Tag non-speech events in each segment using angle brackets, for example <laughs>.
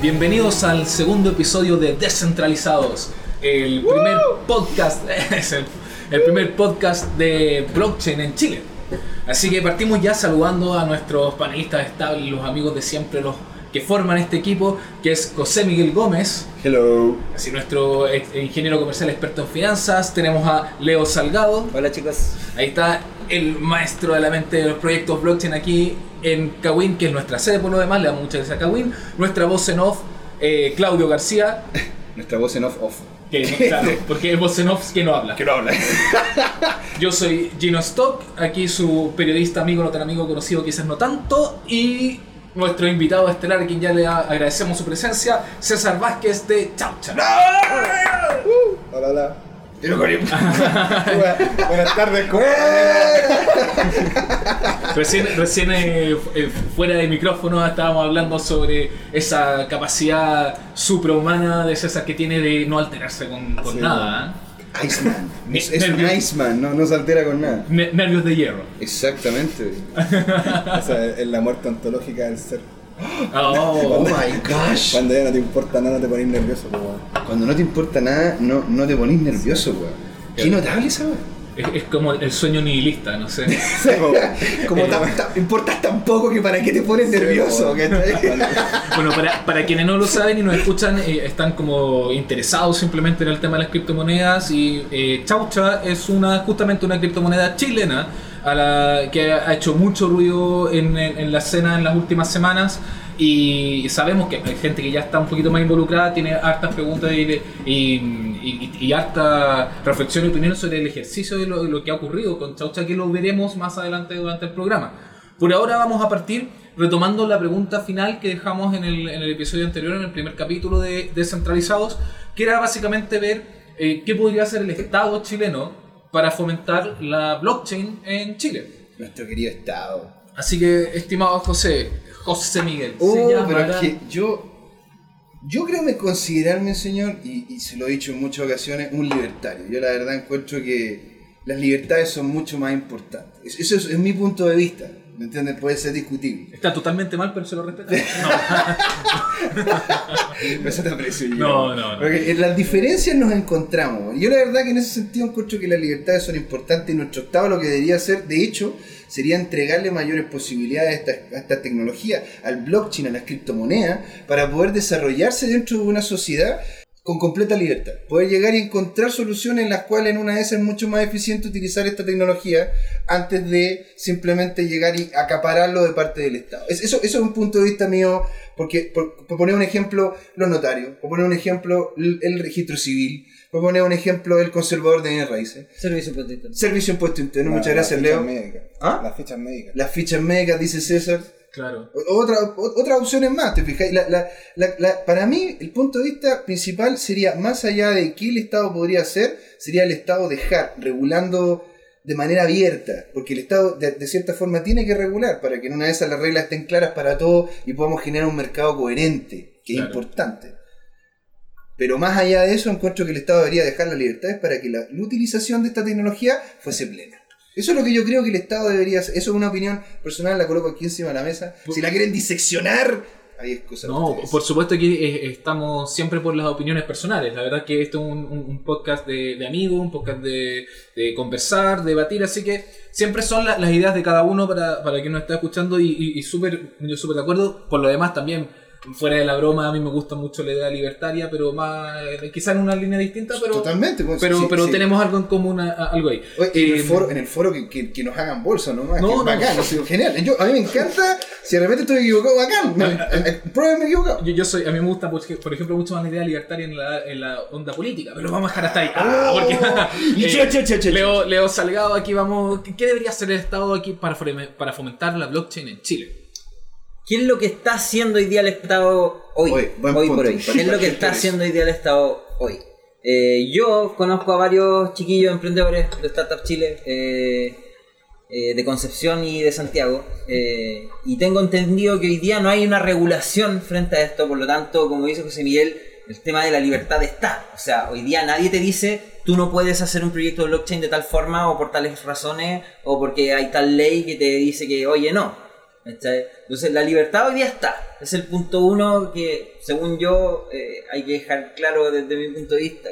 Bienvenidos al segundo episodio de Descentralizados, el primer podcast, <laughs> es el, el primer podcast de blockchain en Chile. Así que partimos ya saludando a nuestros panelistas estables, los amigos de siempre, los que forman este equipo, que es José Miguel Gómez, Hello. así nuestro ingeniero comercial experto en finanzas, tenemos a Leo Salgado, Hola chicos. Ahí está el maestro de la mente de los proyectos blockchain aquí en Kawin, que es nuestra sede por lo demás, le damos muchas gracias a Kawin. Nuestra voz en off, eh, Claudio García, <laughs> Nuestra voz en off off. que claro, porque es voz en off que no habla. Que no habla. <laughs> Yo soy Gino Stock, aquí su periodista amigo, no tan amigo, conocido quizás no tanto, y nuestro invitado estelar, a quien ya le agradecemos su presencia, César Vázquez de Chaucha. Hola, hola. <laughs> Buenas tardes, ¿cómo <laughs> Recién, recién eh, eh, fuera de micrófono estábamos hablando sobre esa capacidad suprahumana de César que tiene de no alterarse con, con nada. Iceman. Es, es un Iceman, no, no se altera con nada. Ne- nervios de hierro. Exactamente. <laughs> o sea, es la muerte ontológica del ser. Oh, <laughs> my gosh. Cuando ya no te importa nada, no te pones nervioso, weón. Cuando no te importa nada, no, no te pones nervioso, weón. Qué notable esa weón. Es, es como el sueño nihilista, no sé. <laughs> Como tan, tan- importas tan poco que para qué te pones nervioso. <laughs> Bueno, para, para quienes no lo saben y nos escuchan, eh, están como interesados simplemente en el tema de las criptomonedas y eh, Chaucha es una justamente una criptomoneda chilena a la que ha hecho mucho ruido en, en- en la escena en las últimas semanas y sabemos que hay gente que ya está un poquito más involucrada, tiene hartas preguntas y, y, y- y harta reflexión y opinión sobre el ejercicio de lo, lo que ha ocurrido con Chaucha que lo veremos más adelante durante el programa. Por ahora vamos a partir retomando la pregunta final que dejamos en el, en el episodio anterior, en el primer capítulo de Descentralizados, que era básicamente ver eh, qué podría hacer el Estado chileno para fomentar la blockchain en Chile. Nuestro querido Estado. Así que, estimado José, José Miguel, Oh, pero es que yo. Yo creo me considerarme, señor, y, y se lo he dicho en muchas ocasiones, un libertario. Yo la verdad encuentro que las libertades son mucho más importantes. Es- Eso es, es mi punto de vista. ¿Me entiendes? Puede ser discutible. Está totalmente mal, pero se lo respeta. <laughs> Pero <laughs> eso te aprecio yo. No, no, no. Porque en las diferencias nos encontramos. Yo la verdad que en ese sentido encuentro que las libertades son importantes y nuestro Estado lo que debería hacer, de hecho, sería entregarle mayores posibilidades a esta, a esta tecnología, al blockchain, a las criptomonedas, para poder desarrollarse dentro de una sociedad con completa libertad. Poder llegar y encontrar soluciones en las cuales en una de esas es mucho más eficiente utilizar esta tecnología antes de simplemente llegar y acapararlo de parte del Estado. Es- eso, eso es un punto de vista mío, porque por, por poner un ejemplo, los notarios, por poner un ejemplo, el, el registro civil, por poner un ejemplo, el conservador de bienes raíces. Servicio potito. Servicio impuesto interno, muchas gracias Leo. médicas. ¿Ah? Las fichas médicas. Las fichas médicas, dice César. Claro. Otra, o- otras opciones más, ¿te fijáis? La- la- la- la- para mí, el punto de vista principal sería, más allá de qué el Estado podría hacer, sería el Estado dejar, regulando de manera abierta, porque el Estado de, de cierta forma tiene que regular para que en una de esas las reglas estén claras para todos y podamos generar un mercado coherente, que Claro. es importante. Pero más allá de eso, encuentro que el Estado debería dejar las libertades para que la, la utilización de esta tecnología fuese plena. Eso es lo que yo creo que el Estado debería hacer. Eso es una opinión personal, la coloco aquí encima de la mesa. Si la quieren diseccionar, ahí es cosa No, por supuesto que eh, estamos siempre por las opiniones personales. La verdad que esto es un, un- un podcast de, de amigos, un podcast de, de conversar, debatir, así que siempre son la- las ideas de cada uno para, para quien nos está escuchando y, y, yo súper de acuerdo. Por lo demás también, fuera de la broma, a mí me gusta mucho la idea libertaria, pero más, eh, quizá en una línea distinta, pero, Totalmente. pues, pero, sí, pero sí. tenemos algo en común, algo ahí. Oye, en, el Eh, foro, en el foro que, que- que nos hagan bolsa, ¿no? No, no. bacán, ha sido genial. Yo, a mí me encanta, si de repente estoy equivocado, bacán. Me- eh, eh, Pruébenme equivocado. Yo, yo soy, a mí me gusta, por ej- por ejemplo, mucho más la idea libertaria en la, en la onda política, pero vamos a dejar hasta ahí. Ah, porque, <laughs> eh, Leo, Leo Salgado, aquí vamos. ¿Qué debería hacer el Estado aquí para, para fomentar la blockchain en Chile? ¿Qué es lo que está haciendo hoy día el Estado hoy? Hoy, buen hoy punto. por hoy. ¿Qué es lo que está haciendo hoy día el Estado hoy? Eh, yo conozco a varios chiquillos emprendedores de Startup Chile, eh, eh, de Concepción y de Santiago, eh, y tengo entendido que hoy día no hay una regulación frente a esto, por lo tanto, como dice José Miguel, el tema de la libertad está. O sea, hoy día nadie te dice tú no puedes hacer un proyecto de blockchain de tal forma o por tales razones o porque hay tal ley que te dice que, oye, no. Entonces la libertad hoy día está. Es el punto uno que, según yo, eh, hay que dejar claro desde mi punto de vista.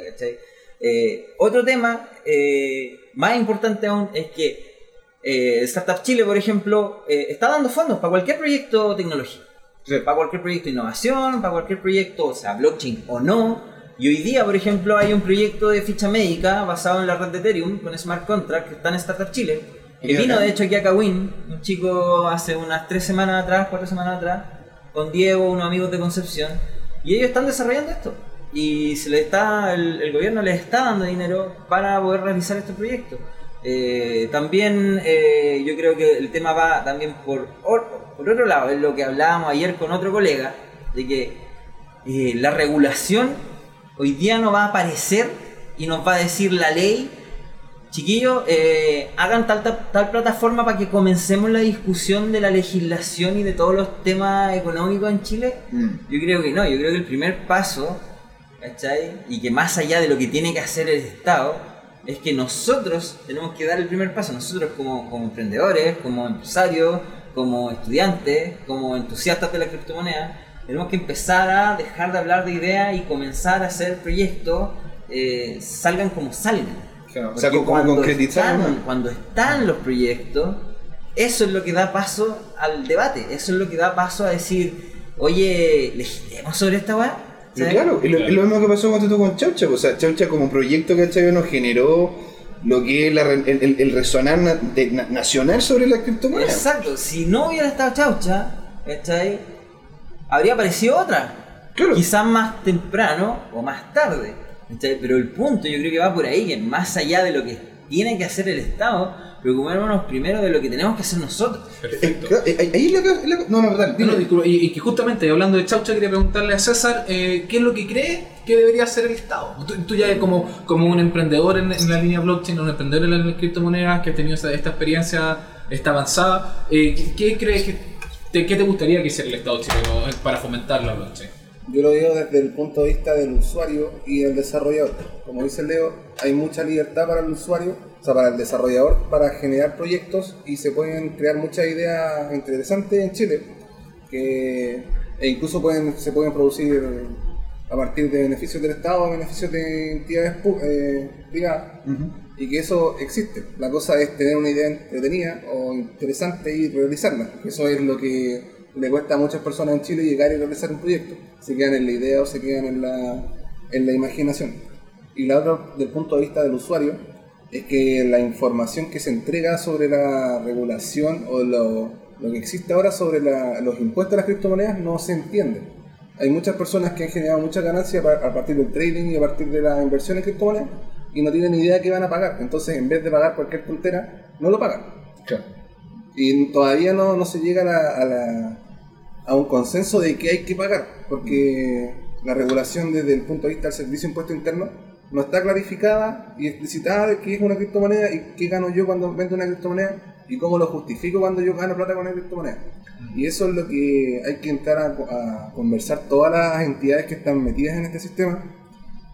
Eh, otro tema, eh, más importante aún, es que eh, Startup Chile, por ejemplo, eh, está dando fondos para cualquier proyecto tecnológico. Para cualquier proyecto de innovación, para cualquier proyecto, o sea, blockchain o no. Y hoy día, por ejemplo, hay un proyecto de ficha médica basado en la red de Ethereum con Smart Contract que está en Startup Chile. Que vino de hecho aquí a Kawin, un chico hace unas tres semanas atrás, cuatro semanas atrás, con Diego, unos amigos de Concepción. Y ellos están desarrollando esto. Y se les está, el, el gobierno les está dando dinero para poder realizar este proyecto. Eh, también eh, yo creo que el tema va también por, or- por otro lado, es lo que hablábamos ayer con otro colega, de que eh, la regulación hoy día no va a aparecer y nos va a decir la ley, chiquillos, eh, hagan tal, tal, tal plataforma para que comencemos la discusión de la legislación y de todos los temas económicos en Chile. Mm. Yo creo que no, yo creo que el primer paso, ¿cachai? Y que más allá de lo que tiene que hacer el Estado, es que nosotros tenemos que dar el primer paso, nosotros como, como emprendedores, como empresarios, como estudiantes, como entusiastas de la criptomoneda, tenemos que empezar a dejar de hablar de ideas y comenzar a hacer proyectos, eh, salgan como salgan. Claro, o sea, como cuando concretizar. están- ¿no? cuando están los proyectos, eso es lo que da paso al debate, eso es lo que da paso a decir, oye, legislemos sobre esta weá. Claro, es lo, mismo que pasó cuando tú con Chaucha. O sea, Chaucha como proyecto que nos generó lo que es la re- el, el- el resonar na- de- na- nacional sobre la criptomoneda. Exacto, si no hubiera estado Chaucha, ¿cachai? Habría aparecido otra. Claro. Quizás más temprano o más tarde. Pero el punto yo creo que va por ahí, que más allá de lo que tiene que hacer el Estado, preocupémonos primero de lo que tenemos que hacer nosotros. Eh, Perfecto. claro, eh, ahí ca- la- No, no, dale, No, y, y que justamente hablando de Chaucha quería preguntarle a César eh, qué es lo que cree que debería hacer el Estado. Tú, tú ya como, como un emprendedor en, en la línea blockchain, un emprendedor en las criptomonedas que ha tenido esta, esta experiencia, esta avanzada, eh, ¿qué, qué crees que te, qué te gustaría que hiciera el Estado chileno eh, para fomentar la blockchain? Yo lo digo desde el punto de vista del usuario y el desarrollador. Como dice Leo, hay mucha libertad para el usuario, o sea, para el desarrollador, para generar proyectos y se pueden crear muchas ideas interesantes en Chile que e incluso pueden, se pueden producir a partir de beneficios del Estado beneficios de entidades eh, privadas y que eso existe. La cosa es tener una idea entretenida o interesante y realizarla. Eso es lo que le cuesta a muchas personas en Chile llegar y realizar un proyecto. Se quedan en la idea o se quedan en la, en la imaginación. Y la otra, del punto de vista del usuario, es que la información que se entrega sobre la regulación o lo, lo que existe ahora sobre la- los impuestos a las criptomonedas no se entiende. Hay muchas personas que han generado mucha ganancia a partir del trading y a partir de la inversión en criptomonedas y no tienen ni idea de qué van a pagar. Entonces, en vez de pagar cualquier tontera, no lo pagan. Y todavía no, no se llega a, la- a la- a un consenso de que hay que pagar, porque la regulación desde el punto de vista del servicio impuesto interno no está clarificada y explicitada de qué es una criptomoneda y qué gano yo cuando vendo una criptomoneda y cómo lo justifico cuando yo gano plata con una criptomoneda. Y eso es lo que hay que entrar a, conversar todas las entidades que están metidas en este sistema,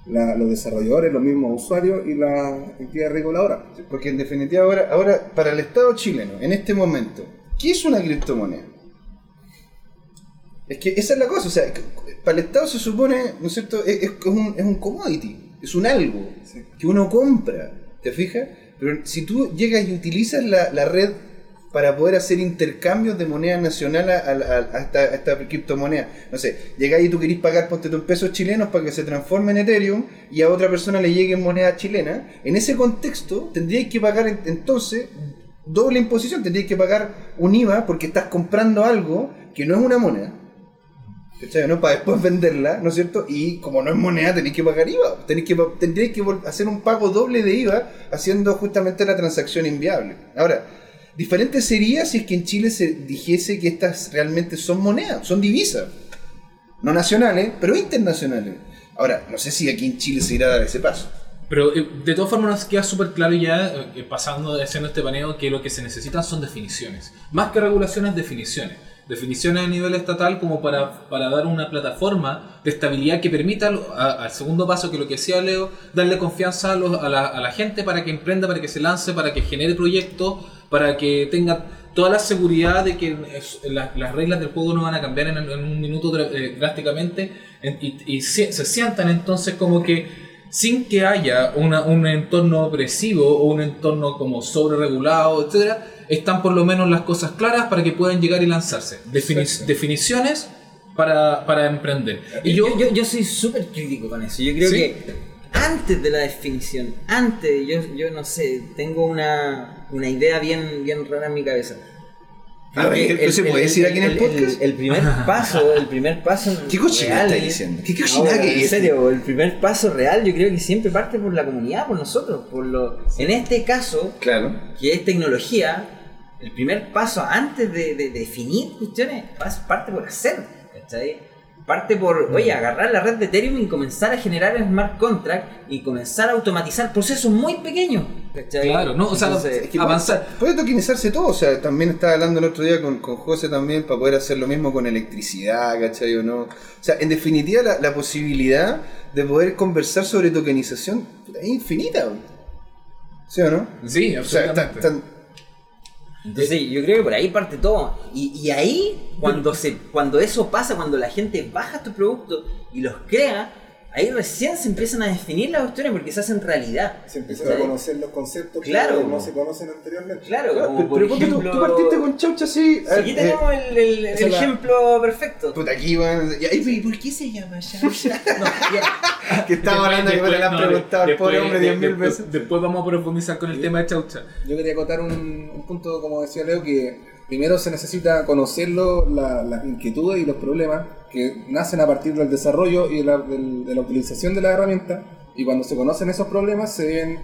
la- los desarrolladores, los mismos usuarios y las entidades reguladoras. Porque en definitiva ahora, ahora, para el Estado chileno, en este momento, ¿qué es una criptomoneda? Es que esa es la cosa, o sea, para el Estado se supone, ¿no es cierto?, es, es un, es un commodity, es un algo que uno compra, ¿te fijas? Pero si tú llegas y utilizas la, la red para poder hacer intercambios de moneda nacional a, a- a- esta, a esta criptomoneda, no sé, llegáis y tú querís pagar, ponte en pesos chilenos para que se transforme en Ethereum y a otra persona le llegue en moneda chilena, en ese contexto tendríais que pagar en- entonces doble imposición, tendríais que pagar un IVA porque estás comprando algo que no es una moneda. ¿Cachai? ¿no? Para después venderla, ¿no es cierto? Y como no es moneda, tenéis que pagar IVA. Tenéis que, tendréis que hacer un pago doble de IVA haciendo justamente la transacción inviable. Ahora, diferente sería si es que en Chile se dijese que estas realmente son monedas, son divisas. No nacionales, pero internacionales. Ahora, no sé si aquí en Chile se irá a dar ese paso. Pero eh, de todas formas nos queda súper claro ya, eh, pasando haciendo este paneo, que lo que se necesitan son definiciones. Más que regulaciones, definiciones. Definiciones a nivel estatal como para, para dar una plataforma de estabilidad que permita al, segundo paso, que lo que decía Leo, darle confianza a, los- a la, gente para que emprenda, para que se lance, para que genere proyectos, para que tenga toda la seguridad de que las reglas del juego no van a cambiar en, un minuto eh, drásticamente en- y, y se, se sientan entonces como que sin que haya una- un entorno opresivo o un entorno como sobre regulado, etcétera, están por lo menos las cosas claras para que puedan llegar y lanzarse. Defini- definiciones para, para emprender. Y yo, yo, yo, yo soy súper crítico con eso. Yo creo ¿Sí? que antes de la definición, antes, yo, yo no sé, tengo una, una idea bien, bien rara en mi cabeza. ¿Pero se puede decir aquí en el podcast? El, primer paso, el primer paso. <laughs> ¿Qué cochina real- está diciendo? ¿Qué No, cochina que en es? serio, el primer paso real yo creo que siempre parte por la comunidad, por nosotros. por lo En este caso, Claro. que es tecnología, el primer paso antes de, de definir cuestiones parte por hacer. ¿cachai? Parte por, oye, agarrar la red de Ethereum y comenzar a generar smart contract y comenzar a automatizar procesos muy pequeños. ¿cachai? Claro, no, o sea, Entonces, Es que avanzar. Puede, puede tokenizarse todo, o sea, también estaba hablando el otro día con, con José también para poder hacer lo mismo con electricidad, ¿cachai o no? O sea, en definitiva la, la posibilidad de poder conversar sobre tokenización es infinita. ¿sí o no? Sí, O sea, absolutamente. tan- tan- Entonces yo creo que por ahí parte todo. Y, y ahí, cuando, se, cuando eso pasa, cuando la gente baja estos productos y los crea, ahí recién se empiezan a definir las cuestiones porque se hacen realidad. Se empiezan a conocer los conceptos Claro. que no se conocen anteriormente. Claro, Claro, como pero, por pero ponte tú, ejemplo... tú partiste con Chaucha así. Sí, Aquí eh, tenemos el, el- la- ejemplo perfecto. Puta, aquí van. y ahí, ¿y ¿Por qué se llama Chaucha? <laughs> No, ya. <laughs> que estaba hablando que me lo han no, preguntado al pobre hombre diez mil después- veces. Después vamos a profundizar con el tema de Chaucha. Yo quería acotar un, un punto, como decía Leo, que primero se necesita conocerlo, la- las inquietudes y los problemas que nacen a partir del desarrollo y de la, de la utilización de la herramienta. Y cuando se conocen esos problemas, se deben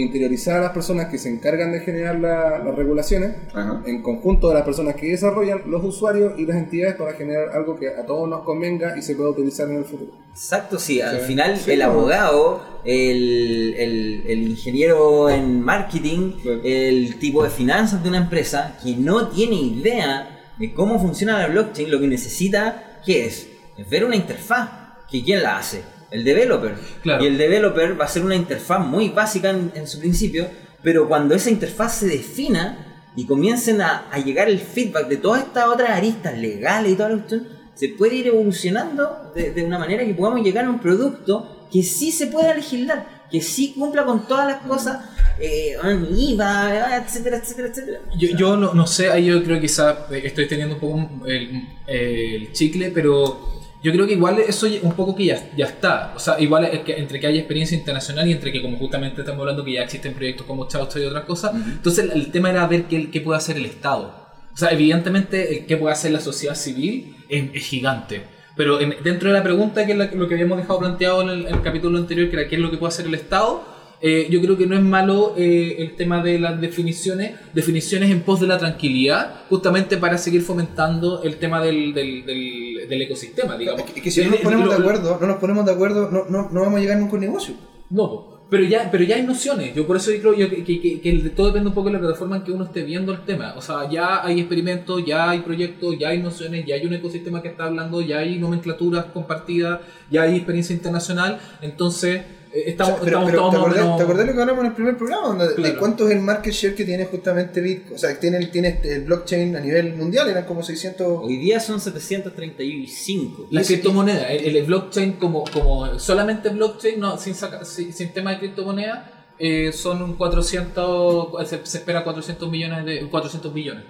interiorizar a las personas que se encargan de generar la- las regulaciones, Ajá. en conjunto de las personas que desarrollan, los usuarios y las entidades para generar algo que a todos nos convenga y se pueda utilizar en el futuro. Exacto, sí. Al Sí. final Sí, el no. abogado, el, el- el ingeniero en marketing, Claro. el tipo de finanzas de una empresa que no tiene idea de cómo funciona la blockchain, lo que necesita, ¿qué es? Es ver una interfaz. ¿Que ¿Quién la hace? El developer. Claro. Y el developer va a ser una interfaz muy básica en, en su principio, pero cuando esa interfaz se defina y comiencen a, a llegar el feedback de todas estas otras aristas legales y toda la cuestión, se puede ir evolucionando de, de una manera que podamos llegar a un producto que sí se pueda legislar, que sí cumpla con todas las cosas, eh, IVA, etcétera, etcétera, etcétera. Yo, yo no, no sé, ahí yo creo que quizás estoy teniendo un poco el, el chicle, pero yo creo que igual eso ya- un poco que ya, ya está. O sea, igual es que entre que haya experiencia internacional y entre que como justamente estamos hablando que ya existen proyectos como Chaucha y otras cosas, entonces el, el tema era ver qué, qué puede hacer el Estado. O sea, evidentemente el qué puede hacer la sociedad civil es, es gigante. Pero en- dentro de la pregunta, que es la- lo que habíamos dejado planteado en el, en el capítulo anterior, que era qué es lo que puede hacer el Estado, eh, yo creo que no es malo eh, el tema de las definiciones, definiciones en pos de la tranquilidad, justamente para seguir fomentando el tema del, del, del, del ecosistema, digamos. Es que, es que si no nos ponemos de acuerdo, no nos ponemos de acuerdo, no, no, no vamos a llegar nunca a un negocio. No, pero ya, pero ya hay nociones. Yo por eso creo yo que, que, que- todo depende un poco de la plataforma en que uno esté viendo el tema. O sea, ya hay experimentos, ya hay proyectos, ya hay nociones, ya hay un ecosistema que está hablando, ya hay nomenclaturas compartidas, ya hay experiencia internacional. Entonces, estamos, O sea, pero, estamos pero todos ¿te, acordás, menos- ¿te acordás lo que hablamos en el primer programa? De cuánto es el market share que tiene justamente Bitcoin. O sea, que tiene, el- tiene este- el blockchain a nivel mundial, eran como 600. Hoy día son 735. La criptomoneda, el, el blockchain como, como solamente blockchain, no, sin, saca- sin, sin tema de criptomoneda, eh, son un 400, se, se espera 400 millones de 400 billones.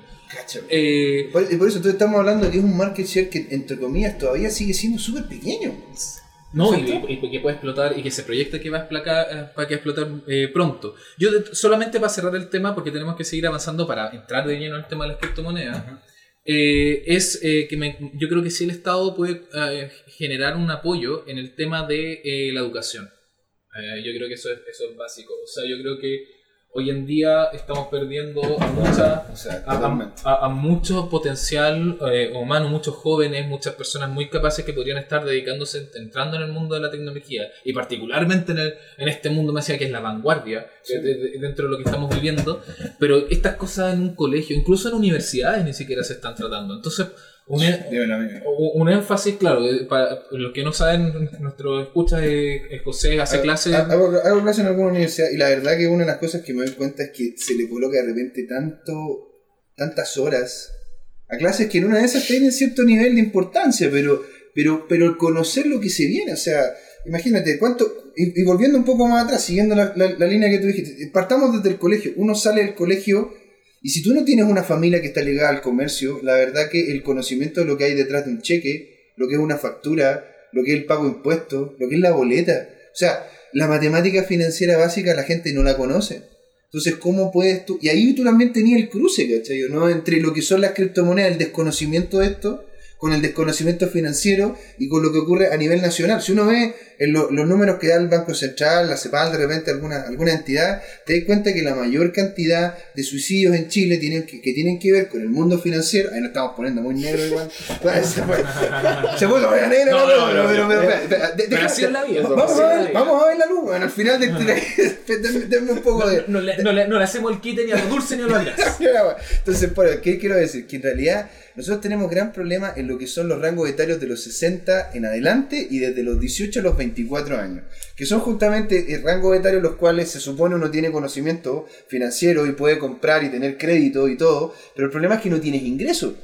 Eh, por eso entonces estamos hablando de que es un market share que, entre comillas, todavía sigue siendo súper pequeño. No, y, y- que puede explotar y que se proyecta que va a explotar, eh, para que explotar eh, pronto. Yo solamente para cerrar el tema, porque tenemos que seguir avanzando para entrar de lleno en el tema de las criptomonedas, eh, es eh, que me- yo creo que sí el Estado puede eh, generar un apoyo en el tema de eh, la educación. Yo creo que eso es, eso es básico. O sea, yo creo que hoy en día estamos perdiendo a mucha, O sea, a, a- a mucho potencial eh, humano, muchos jóvenes, muchas personas muy capaces que podrían estar dedicándose, entrando en el mundo de la tecnología y particularmente en, el- en este mundo, me decía que es la vanguardia Sí. de- de- dentro de lo que estamos viviendo, pero estas cosas en un colegio, incluso en universidades ni siquiera se están tratando. Entonces, un, mí. un un énfasis, claro, eh, para los que no saben, nuestro escucha es, es José, hace Ha- clases... ha- Hago, hago clases en alguna universidad y la verdad que una de las cosas que me doy cuenta es que se le coloca de repente tanto tantas horas a clases que en una de esas tienen cierto nivel de importancia, pero, pero, pero el conocer lo que se viene, o sea, imagínate, cuánto, y, y volviendo un poco más atrás, siguiendo la, la- la línea que tú dijiste, partamos desde el colegio, uno sale del colegio y si tú no tienes una familia que está ligada al comercio, la verdad que el conocimiento de lo que hay detrás de un cheque, lo que es una factura, lo que es el pago de impuestos, lo que es la boleta, o sea, la matemática financiera básica la gente no la conoce. Entonces, ¿cómo puedes tú? Y ahí tú también tenías el cruce, ¿cachai? ¿no? Entre lo que son las criptomonedas, el desconocimiento de esto, con el desconocimiento financiero y con lo que ocurre a nivel nacional. Si uno ve en lo- los números que da el Banco Central, la CEPAL, de repente alguna, alguna entidad, te das cuenta que la mayor cantidad de suicidios en Chile tienen que, que tienen que ver con el mundo financiero. Ahí nos estamos poniendo muy negro igual. <laughs> se fue, se puso muy negro, No, la no, pero, de- así es la vida, Vamos, a ver, vida. vamos a ver la luz, bueno, al final del <laughs> denme, denme un poco de. No le, no, le, no le hacemos el quite ni a lo dulce ni a lo. <laughs> Entonces, bueno, ¿qué quiero decir? Que en realidad nosotros tenemos gran problema en lo que son los rangos etarios de los 60 en adelante y desde los 18 a los 24 años, que son justamente el rango etario en los cuales se supone uno tiene conocimiento financiero y puede comprar y tener crédito y todo, pero el problema es que no tienes ingresos.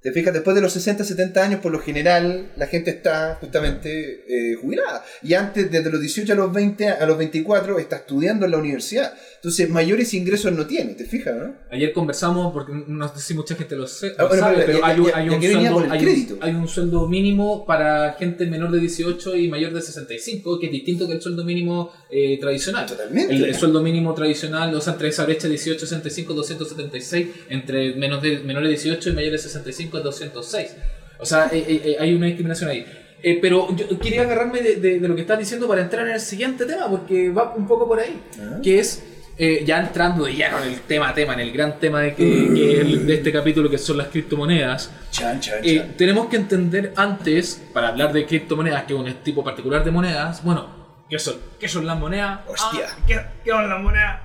Te fijas, después de los 60, 70 años, por lo general, la gente está justamente eh, jubilada. Y antes, desde los 18 a los 20, a los 24, está estudiando en la universidad. Entonces, mayores ingresos no tiene, ¿te fijas, no? Ayer conversamos, porque no sé si mucha gente lo, sé, Ah, lo bueno, sabe, pero hay un, hay sueldo, hay un- hay un sueldo mínimo para gente menor de 18 y mayor de 65, que es distinto que el sueldo mínimo eh, tradicional. Totalmente. El, el sueldo mínimo tradicional, o sea, entre esa brecha 18, 65, 276, entre menos de, menores de 18 y mayores de 65 es 206. O sea, eh, eh, eh, hay una discriminación ahí. Eh, pero yo quería agarrarme de, de- de lo que estás diciendo para entrar en el siguiente tema, porque va un poco por ahí, Ah. que es, eh, ya entrando de lleno en el tema tema, en el gran tema de, que, que el- de este capítulo, que son las criptomonedas, Chan, chan, eh, chan. tenemos que entender antes, para hablar de criptomonedas, que es un tipo particular de monedas, bueno, ¿qué son? ¿Qué son las monedas? Hostia. Ah, ¿qué, qué son las monedas?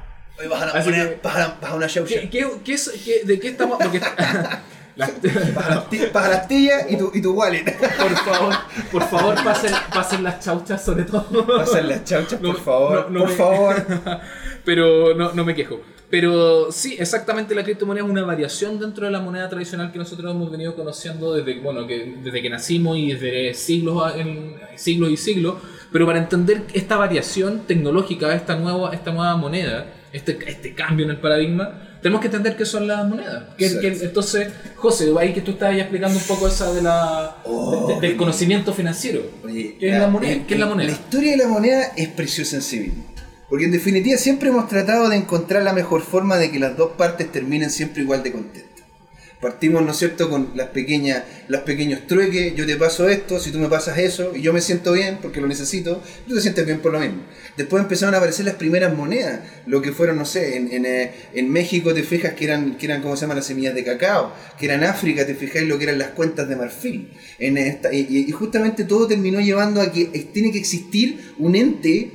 Baja una, baja, que- baja- baja una chaucha. ¿Qué, qué, qué es, qué- ¿De qué estamos...? Porque, <laughs> <laughs> las- Baja la asti- baja la astilla y tu, y tu wallet. por favor, por favor, pasen, pasen las chauchas sobre todo. Pasan las chauchas, por favor. no, no por me- favor. <laughs> Pero no, no me quejo. Pero sí, exactamente la criptomoneda es una variación dentro de la moneda tradicional que nosotros hemos venido conociendo desde, bueno, que, desde que nacimos y desde siglos, en, siglos y siglos. Pero para entender esta variación tecnológica, esta nueva, esta nueva moneda, este, este cambio en el paradigma, tenemos que entender qué son las monedas. Que- entonces, José, ahí que tú estabas ya explicando un poco esa de la, Oh, de- del conocimiento financiero. Oye, ¿Qué es la moneda? ¿Qué es la moneda? La historia de la moneda es preciosa en sí misma. Porque en definitiva siempre hemos tratado de encontrar la mejor forma de que las dos partes terminen siempre igual de contentas. Partimos, ¿no es cierto?, con las pequeñas, los pequeños trueques, yo te paso esto, si tú me pasas eso, y yo me siento bien porque lo necesito, tú te sientes bien por lo mismo. Después empezaron a aparecer las primeras monedas, lo que fueron, no sé, en, en, eh, en México te fijas que eran, que eran, ¿cómo se llaman las semillas de cacao? Que eran África, te fijáis lo que eran las cuentas de marfil. En esta, y, y- justamente todo terminó llevando a que tiene que existir un ente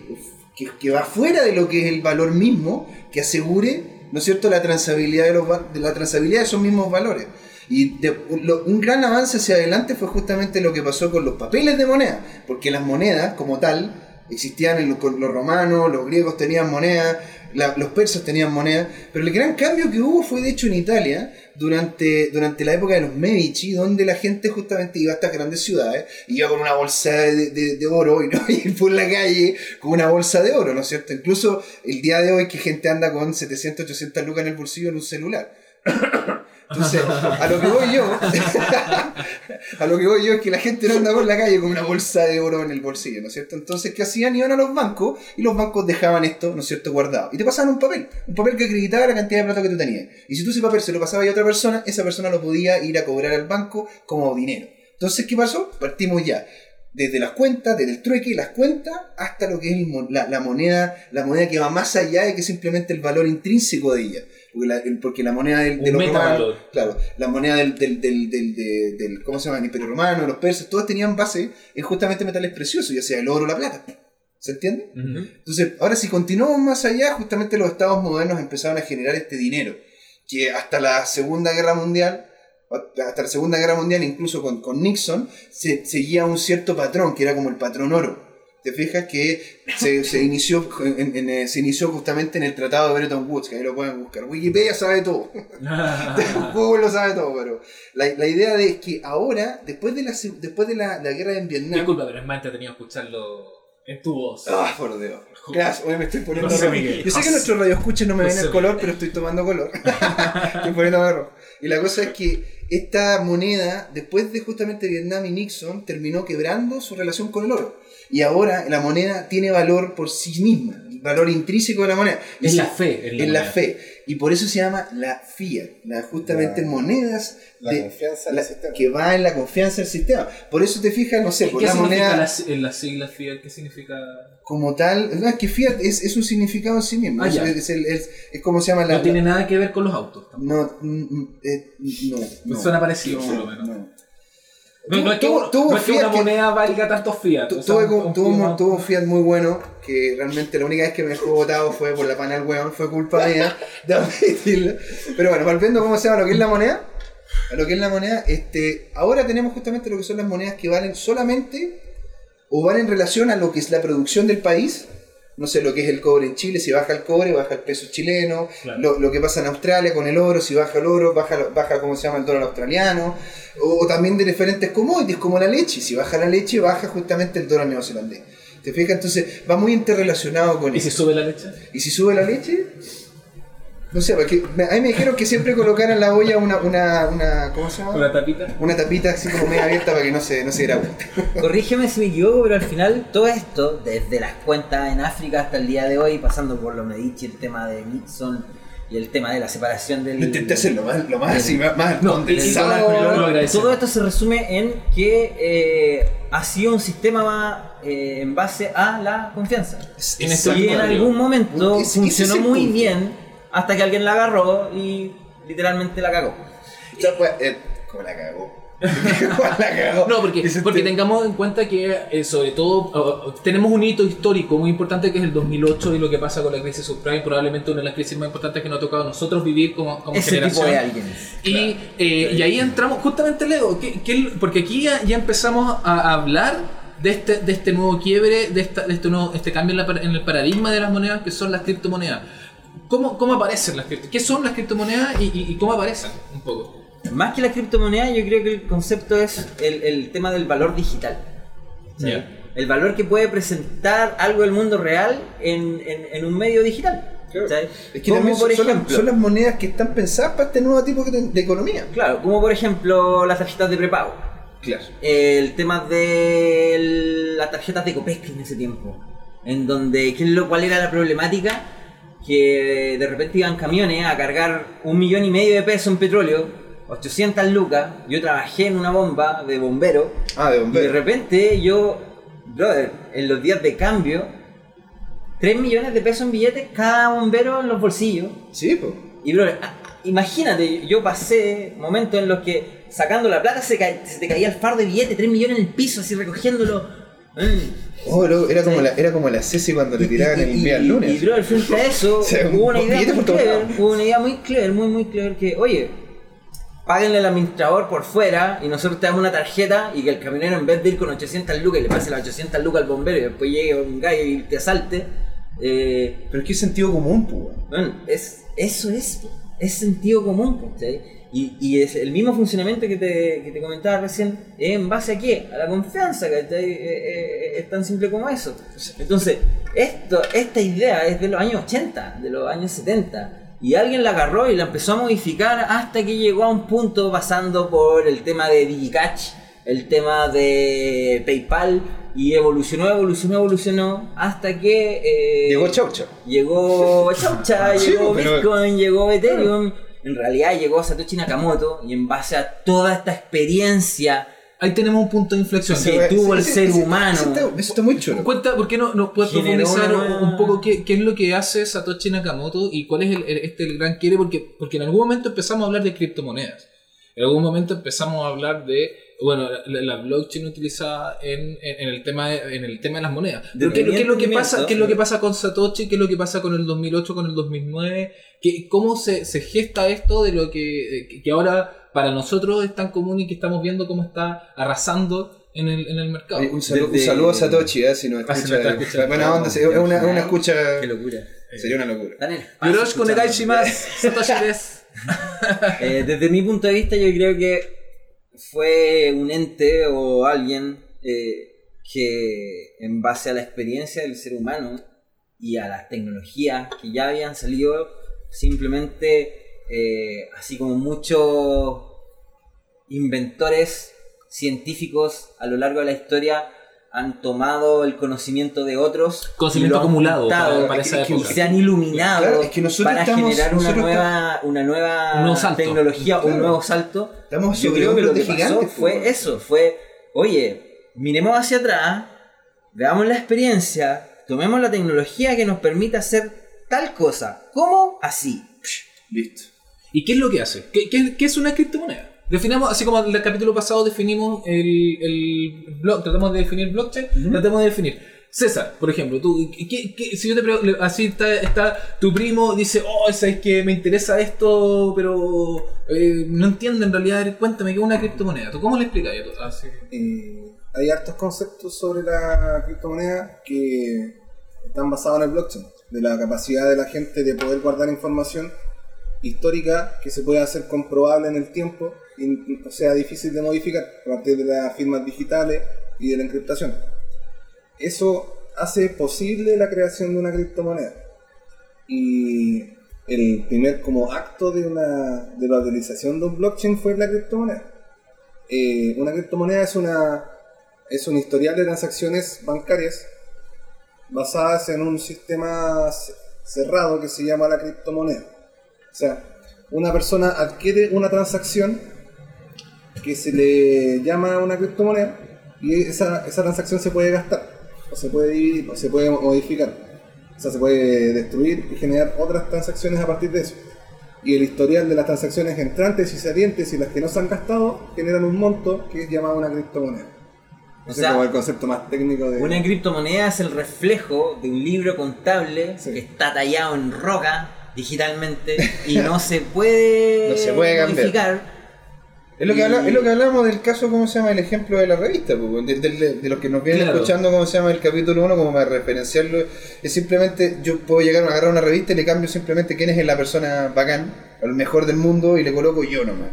que, que va fuera de lo que es el valor mismo, que asegure, ¿no es cierto?, la transabilidad de, los, la transabilidad de esos mismos valores. Y de- lo- un gran avance hacia adelante fue justamente lo que pasó con los papeles de moneda, porque las monedas como tal existían con los romanos, los griegos tenían moneda, los persas tenían moneda, pero el gran cambio que hubo fue de hecho en Italia durante, durante la época de los Medici, donde la gente justamente iba a estas grandes ciudades, iba con una bolsa de oro y no <laughs> ir por la calle con una bolsa de oro, ¿no es cierto? Incluso el día de hoy que gente anda con 700, 800 lucas en el bolsillo en un celular. Entonces, a lo que voy yo, <laughs> a lo que voy yo es que la gente no anda por la calle con una bolsa de oro en el bolsillo, ¿no es cierto? Entonces, ¿qué hacían? Iban a los bancos y los bancos dejaban esto, ¿no es cierto?, guardado. Y te pasaban un papel, un papel que acreditaba la cantidad de plata que tú tenías. Y si tú ese papel se lo pasabas a otra persona, esa persona lo podía ir a cobrar al banco como dinero. Entonces, ¿qué pasó? Partimos ya. Desde las cuentas, desde el trueque, las cuentas, hasta lo que es la, la moneda, la moneda que va más allá de que simplemente el valor intrínseco de ella. Porque la, el- porque la moneda del, de los romanos, claro, la moneda del, del, del, del, de- del- ¿cómo se llama? El imperio romano, los persas, todos tenían base en justamente metales preciosos, ya sea el oro o la plata. ¿Se entiende? Entonces, ahora si continuamos más allá, justamente los estados modernos empezaron a generar este dinero, que hasta la Segunda Guerra Mundial, hasta la Segunda Guerra Mundial, incluso con, con Nixon, se seguía un cierto patrón, que era como el patrón oro. Te fijas que se, se inició en- en- eh, se inició justamente en el Tratado de Bretton Woods, que ahí lo pueden buscar. Wikipedia sabe todo. <laughs> Google lo sabe todo, pero la, la idea de es que ahora, después de la, después de la, la guerra en Vietnam... Disculpa, pero es más entretenido escucharlo en tu voz. Ah, por Dios. Gracias, hoy me estoy poniendo José rojo. Yo sé que nuestros radioescuchas no me ven el color, Miguel. pero estoy tomando color. <laughs> estoy poniéndome rojo. Y la cosa es que esta moneda, después de justamente Vietnam y Nixon, terminó quebrando su relación con el oro. Y ahora la moneda tiene valor por sí misma, valor intrínseco de la moneda. Es la fe. en es la moneda. fe. Y por eso se llama la fiat, la, justamente La- monedas La de- confianza en la- sistema. que va en la confianza del sistema. Por eso te fijas, no sé, ¿Qué por la moneda las, en las siglas fiat? ¿Qué significa? como tal, no, es que fiat es, es un significado en sí mismo. Ah, es, es, el- es- es como se llama la. No tiene nada que ver con los autos. tampoco. No, mm, mm, eh, no, no. suena parecido, no, por lo menos. No. No, es que, Tuvo- tuvo no es que Fiat una que- moneda valga tantos fiat. Tu- o sea, Tuve, un- tuvo, Fiat- tuvo un Fiat muy bueno, que realmente la única vez que me dejó botado fue por la pana del weón, fue culpa mía. <laughs> debo admitirlo. Pero bueno, volviendo a cómo se llama lo que es la moneda, a lo que es la moneda, este, ahora tenemos justamente lo que son las monedas que valen solamente o van en relación a lo que es la producción del país. No sé, lo que es el cobre en Chile, si baja el cobre, baja el peso chileno, Claro. lo, lo que pasa en Australia con el oro, si baja el oro, baja, baja ¿cómo se llama? el dólar australiano, o, o también de diferentes commodities como la leche, si baja la leche, baja justamente el dólar neozelandés. ¿Te fijas? Entonces va muy interrelacionado con ¿Y si eso. sube la leche? ¿Y si sube la leche? No sé, porque me- a mí me dijeron que siempre colocaran en la olla una, una, una ¿cómo se llama? ¿Con la tapita? Una tapita así como media abierta para que no se, no se grabe. Corrígeme si me equivoco, pero al final todo esto, desde las cuentas en África hasta el día de hoy, pasando por los Medici, el tema de Nixon y el tema de la separación del... Intenté hacerlo más, lo más, así, más, más No, condensado. agradecemos. Todo esto se resume en que eh, ha sido un sistema eh, en base a la confianza. Es- Y en algún momento funcionó muy punto. bien hasta que alguien la agarró y literalmente la cagó. Pues, eh, ¿Cómo la cagó? <laughs> ¿Cómo la cagó? No, porque, porque te- tengamos en cuenta que, eh, sobre todo, uh, uh, tenemos un hito histórico muy importante que es el 2008 y lo que pasa con la crisis subprime, probablemente una de las crisis más importantes que nos ha tocado a nosotros vivir como, como Ese generación. tipo de alguien. Y, eh, y ahí entramos, justamente Leo, que, que- porque aquí ya, ya empezamos a hablar de este, de este nuevo quiebre, de, esta, de este, nuevo, este cambio en, la par- en el paradigma de las monedas que son las criptomonedas. ¿Cómo, cómo aparecen las criptomonedas? ¿Qué son las criptomonedas y, y- y cómo aparecen? Un poco. Más que la criptomoneda, yo creo que el concepto es el, el tema del valor digital. Ya. El valor que puede presentar algo del mundo real en, en- en un medio digital. Claro. Es que como por son, las- ejemplo, son las monedas que están pensadas para este nuevo tipo de, de economía. claro, como por ejemplo las tarjetas de prepago. Claro. El tema de las tarjetas de Copesc en ese tiempo. En donde, ¿qué es lo, ¿cuál era la problemática? Que de repente iban camiones a cargar un millón y medio de pesos en petróleo, 800 lucas. Yo trabajé en una bomba de bombero. Ah, de Y de bombero. repente yo, brother, en los días de cambio, 3 millones de pesos en billetes cada bombero en los bolsillos. Sí, pues. Y bro, ah, imagínate, yo pasé momentos en los que sacando la plata se te caía el far de billete, 3 millones en el piso, así recogiéndolo. Oh, loco, era, como la, era como la Ceci cuando le tiraban el día al Y, lunes. bro, frente a eso, <laughs> O sea, hubo una un idea muy clever, hubo una idea muy clever, muy muy clever que, oye, páguenle al administrador por fuera y nosotros te damos una tarjeta y que el camionero en vez de ir con 800 lucas y le pase las 800 lucas al bombero y después llegue un gallo y te asalte, eh, Pero es que es sentido común, pues. bueno, es, eso es, es sentido común, ¿cachai? Y, y es el mismo funcionamiento que te, que te comentaba recién, ¿es en base a qué? A la confianza, ¿cachai? Eh, eh, es tan simple como eso. Entonces, esto, esta idea es de los años 80, de los años 70. Y alguien la agarró y la empezó a modificar hasta que llegó a un punto pasando por el tema de Digicash, el tema de PayPal, y evolucionó, evolucionó, evolucionó, hasta que... eh, Llegó Chau Chau. Llegó Chaucha, Sí, llegó pero- Bitcoin, llegó Ethereum. En realidad llegó Satoshi Nakamoto y en base a toda esta experiencia Ahí tenemos un punto de inflexión. Sí. Eso- tuvo el ser humano. Eso está, eso está muy chulo. Cuenta, ¿por qué no nos puedes profundizar una un poco qué, qué es lo que hace Satoshi Nakamoto y cuál es el, el- este el gran quiere? Porque, porque en algún momento empezamos a hablar de criptomonedas. En algún momento empezamos a hablar de bueno la, la blockchain utilizada en, en- en el tema de, en el tema de las monedas. De Pero ¿qué, qué es lo que pasa? ¿Qué es lo que pasa con Satoshi? ¿Qué es lo que pasa con el 2008, con el 2009? ¿Qué, ¿Cómo se, se gesta esto de lo que, que- ahora para nosotros es tan común y que estamos viendo cómo está arrasando en el, en el mercado. Oye, Un saludo, un Desde- saludo a Satoshi, eh, si nos Ah, escucha. Buena onda, es una, una escucha. Qué locura. Sería una locura. Están en el espacio Yoroshiku escuchando. negai shimasu. Satoshi <laughs> desu. Eh, desde mi punto de vista, yo creo que fue un ente o alguien eh, que, en base a la experiencia del ser humano y a las tecnologías que ya habían salido, simplemente, eh, así como muchos inventores científicos a lo largo de la historia han tomado el conocimiento de otros Conocimiento y lo han acumulado juntado para, para es esa que- y época. se han iluminado Claro, es que nosotros para estamos- generar una nosotros nueva, una nueva Un nuevo salto. tecnología, Claro. un nuevo salto. Estamos Yo creo que lo que de pasó fue pues. eso, fue, oye, miremos hacia atrás, veamos la experiencia, tomemos la tecnología que nos permite hacer tal cosa. ¿Cómo? Así. Listo. ¿Y qué es lo que hace? ¿Qué, qué- qué es una criptomoneda? Definamos, así como en el capítulo pasado definimos el, el blog, tratamos de definir blockchain, tratamos de definir. César, por ejemplo, tú, ¿qué- qué- si yo te pregunto, así está, está tu primo, dice, oh, es que me interesa esto, pero eh, no entiende en realidad, cuéntame, ¿qué es una criptomoneda? ¿Tú cómo le explicas? Así que- Eh, hay hartos conceptos sobre la criptomoneda que están basados en el blockchain, de la capacidad de la gente de poder guardar información histórica que se puede hacer comprobable en el tiempo sea difícil de modificar a partir de las firmas digitales y de la encriptación. Eso hace posible la creación de una criptomoneda. Y el primer como acto de, una, de la utilización de un blockchain fue la criptomoneda. Eh, una criptomoneda es, una, es un historial de transacciones bancarias basadas en un sistema ce- cerrado que se llama la criptomoneda. O sea, una persona adquiere una transacción que se le llama una criptomoneda y esa, esa transacción se puede gastar, o se puede dividir, o se puede modificar. O sea, se puede destruir y generar otras transacciones a partir de eso. Y el historial de las transacciones entrantes y salientes y las que no se han gastado generan un monto que es llamado una criptomoneda. O sea, es como el concepto más técnico de... Una criptomoneda es el reflejo de un libro contable Sí. que está tallado en roca digitalmente y no se puede, <laughs> No se puede cambiar. modificar. Es lo, que habla- es lo que hablamos del caso, ¿cómo se llama? El ejemplo de la revista, pues, de, de- de- de los que nos vienen Claro. escuchando, ¿cómo se llama? El capítulo 1, como para referenciarlo. Es simplemente, yo puedo llegar a agarrar una revista y le cambio simplemente quién es la persona bacán, el mejor del mundo, y le coloco yo nomás.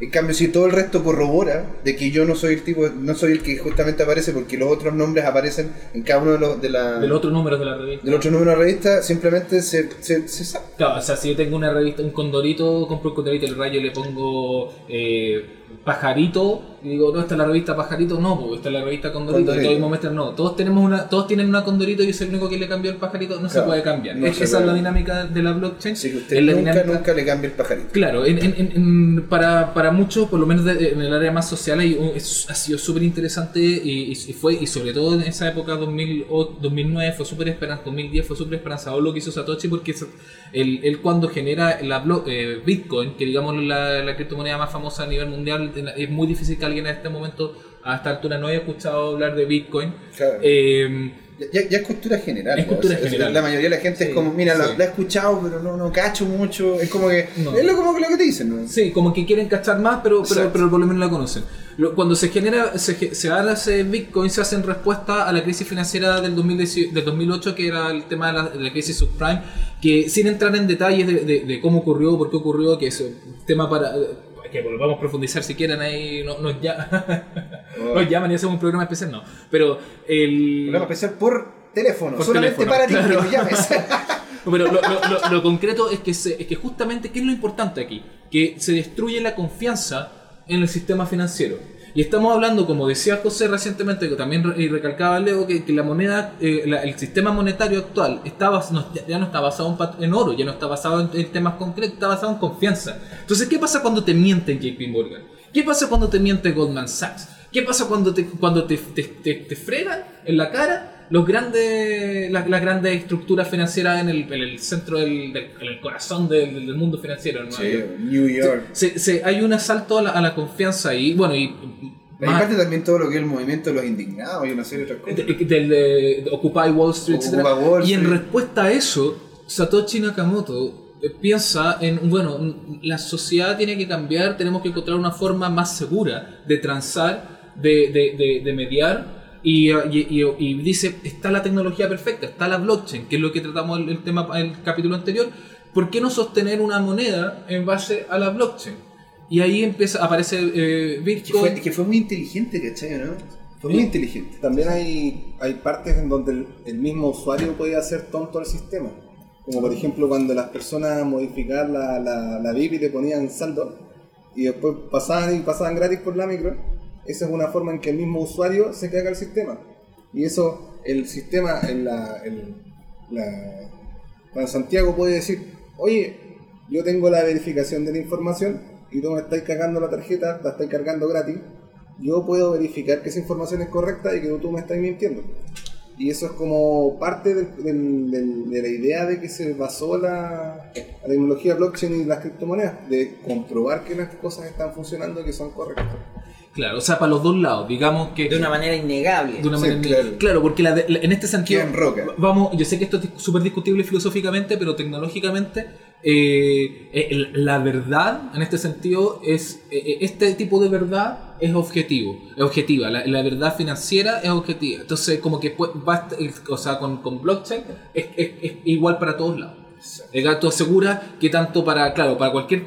En cambio, si todo el resto corrobora de que yo no soy el tipo, no soy el que justamente aparece, porque los otros nombres aparecen en cada uno de los de la, Del otro número de la revista. del otro número de la revista, simplemente se, se, se sabe. Claro, o sea, si yo tengo una revista, un condorito, compro un condorito el rayo y le pongo eh, pajarito, y digo, no, esta es la revista pajarito, no, porque esta es la revista condorito, Condorito. y todos muestran, no, todos tenemos una, todos tienen una condorito y soy el único que le cambió el pajarito, no se puede cambiar. no Es- se esa puede. es la dinámica de la blockchain. Que usted es nunca, dinámica- nunca le cambia el pajarito. Claro, en, en- en- en- para, para muchos, por lo menos de- en el área más social, hay es- ha sido súper interesante y, y fue y sobre todo en esa época 2000 o 2009 fue súper esperanzador, 2010 fue súper esperanzador lo que hizo Satoshi porque es- él, él cuando genera la blo- eh, Bitcoin, que digamos la, la criptomoneda más famosa a nivel mundial, es muy difícil que alguien en este momento a esta altura no haya escuchado hablar de Bitcoin. Claro. Eh, Ya, ya es cultura general. Es cultura O sea, general. La mayoría de la gente Sí, es como, mira, lo- sí. la he escuchado, pero no, no cacho mucho. Es como que. No. Es lo, como que lo que te dicen, ¿no? Sí, como que quieren cachar más, pero, pero, pero por lo menos la conocen. Cuando se genera, se, se hace Bitcoin, se hace en respuesta a la crisis financiera del, 2018 del 2008, que era el tema de la, de la crisis subprime, que sin entrar en detalles de, de- de cómo ocurrió, por qué ocurrió, que es un tema para... que volvamos a profundizar si quieren ahí, no, nos, ya, <laughs> nos llaman y hacemos un programa especial, no. Pero el... Programa especial por teléfono, Por solamente teléfono, para ti, claro. que llames. <laughs> Pero lo, lo- lo- lo concreto es que, se- es que justamente, ¿qué es lo importante aquí? Que se destruye la confianza en el sistema financiero. Y estamos hablando, como decía José recientemente, que también recalcaba Leo, que, que la moneda, eh, la- el sistema monetario actual está no- ya- no está basado en, en oro, ya no está basado en, en temas concretos, está basado en confianza. Entonces, ¿qué pasa cuando te mienten JP Morgan? ¿Qué pasa cuando te miente Goldman Sachs? ¿Qué pasa cuando te, cuando te, te, te- te fregan en la cara los grandes, las, las grandes estructuras financieras en el, en el centro del, del- en el corazón del, del mundo financiero? Nueva Sí? New York. Se- se- hay un asalto a la, a la confianza y bueno y aparte también todo lo que es el movimiento de los indignados y una serie de otras cosas. de- del de Occupy Wall Street. Wall y en respuesta a eso, Satoshi Nakamoto eh, piensa en, bueno, la sociedad tiene que cambiar, tenemos que encontrar una forma más segura de transar de, de- de- de mediar y, y- y- dice, está la tecnología perfecta, está la blockchain, que es lo que tratamos el, el tema el capítulo anterior, ¿por qué no sostener una moneda en base a la blockchain? Y ahí empieza, aparece eh, Que Bitcoin. fue, que fue muy inteligente, ¿cachai? ¿no? Fue muy inteligente. También hay, hay partes en donde el, el mismo usuario puede hacer tonto al sistema. Como por ejemplo cuando las personas modificaban la, la, la BIP y le ponían saldo y después pasaban y pasaban gratis por la micro. Esa es una forma en que el mismo usuario se caga el sistema. Y eso, el sistema, en la, el- Santiago puede decir, oye, yo tengo la verificación de la información y tú me estás cagando la tarjeta, la estás cargando gratis, yo puedo verificar que esa información es correcta y que tú me estás mintiendo. Y eso es como parte de la idea de que se basó la, la tecnología blockchain y las criptomonedas, de comprobar que las cosas están funcionando y que son correctas. Claro, o sea, para los dos lados, digamos que... De una manera innegable. de una Sí, manera- claro. claro. porque la de- la- en este sentido, en roca. vamos, yo sé que esto es súper discutible filosóficamente, pero tecnológicamente, eh, eh, la verdad, en este sentido, es eh, eh, este tipo de verdad es objetivo, es objetiva, la, la verdad financiera es objetiva. Entonces, como que pu- va, a est- o sea, con, con blockchain es, es- es igual para todos lados. El gato asegura que tanto para, claro, para cualquier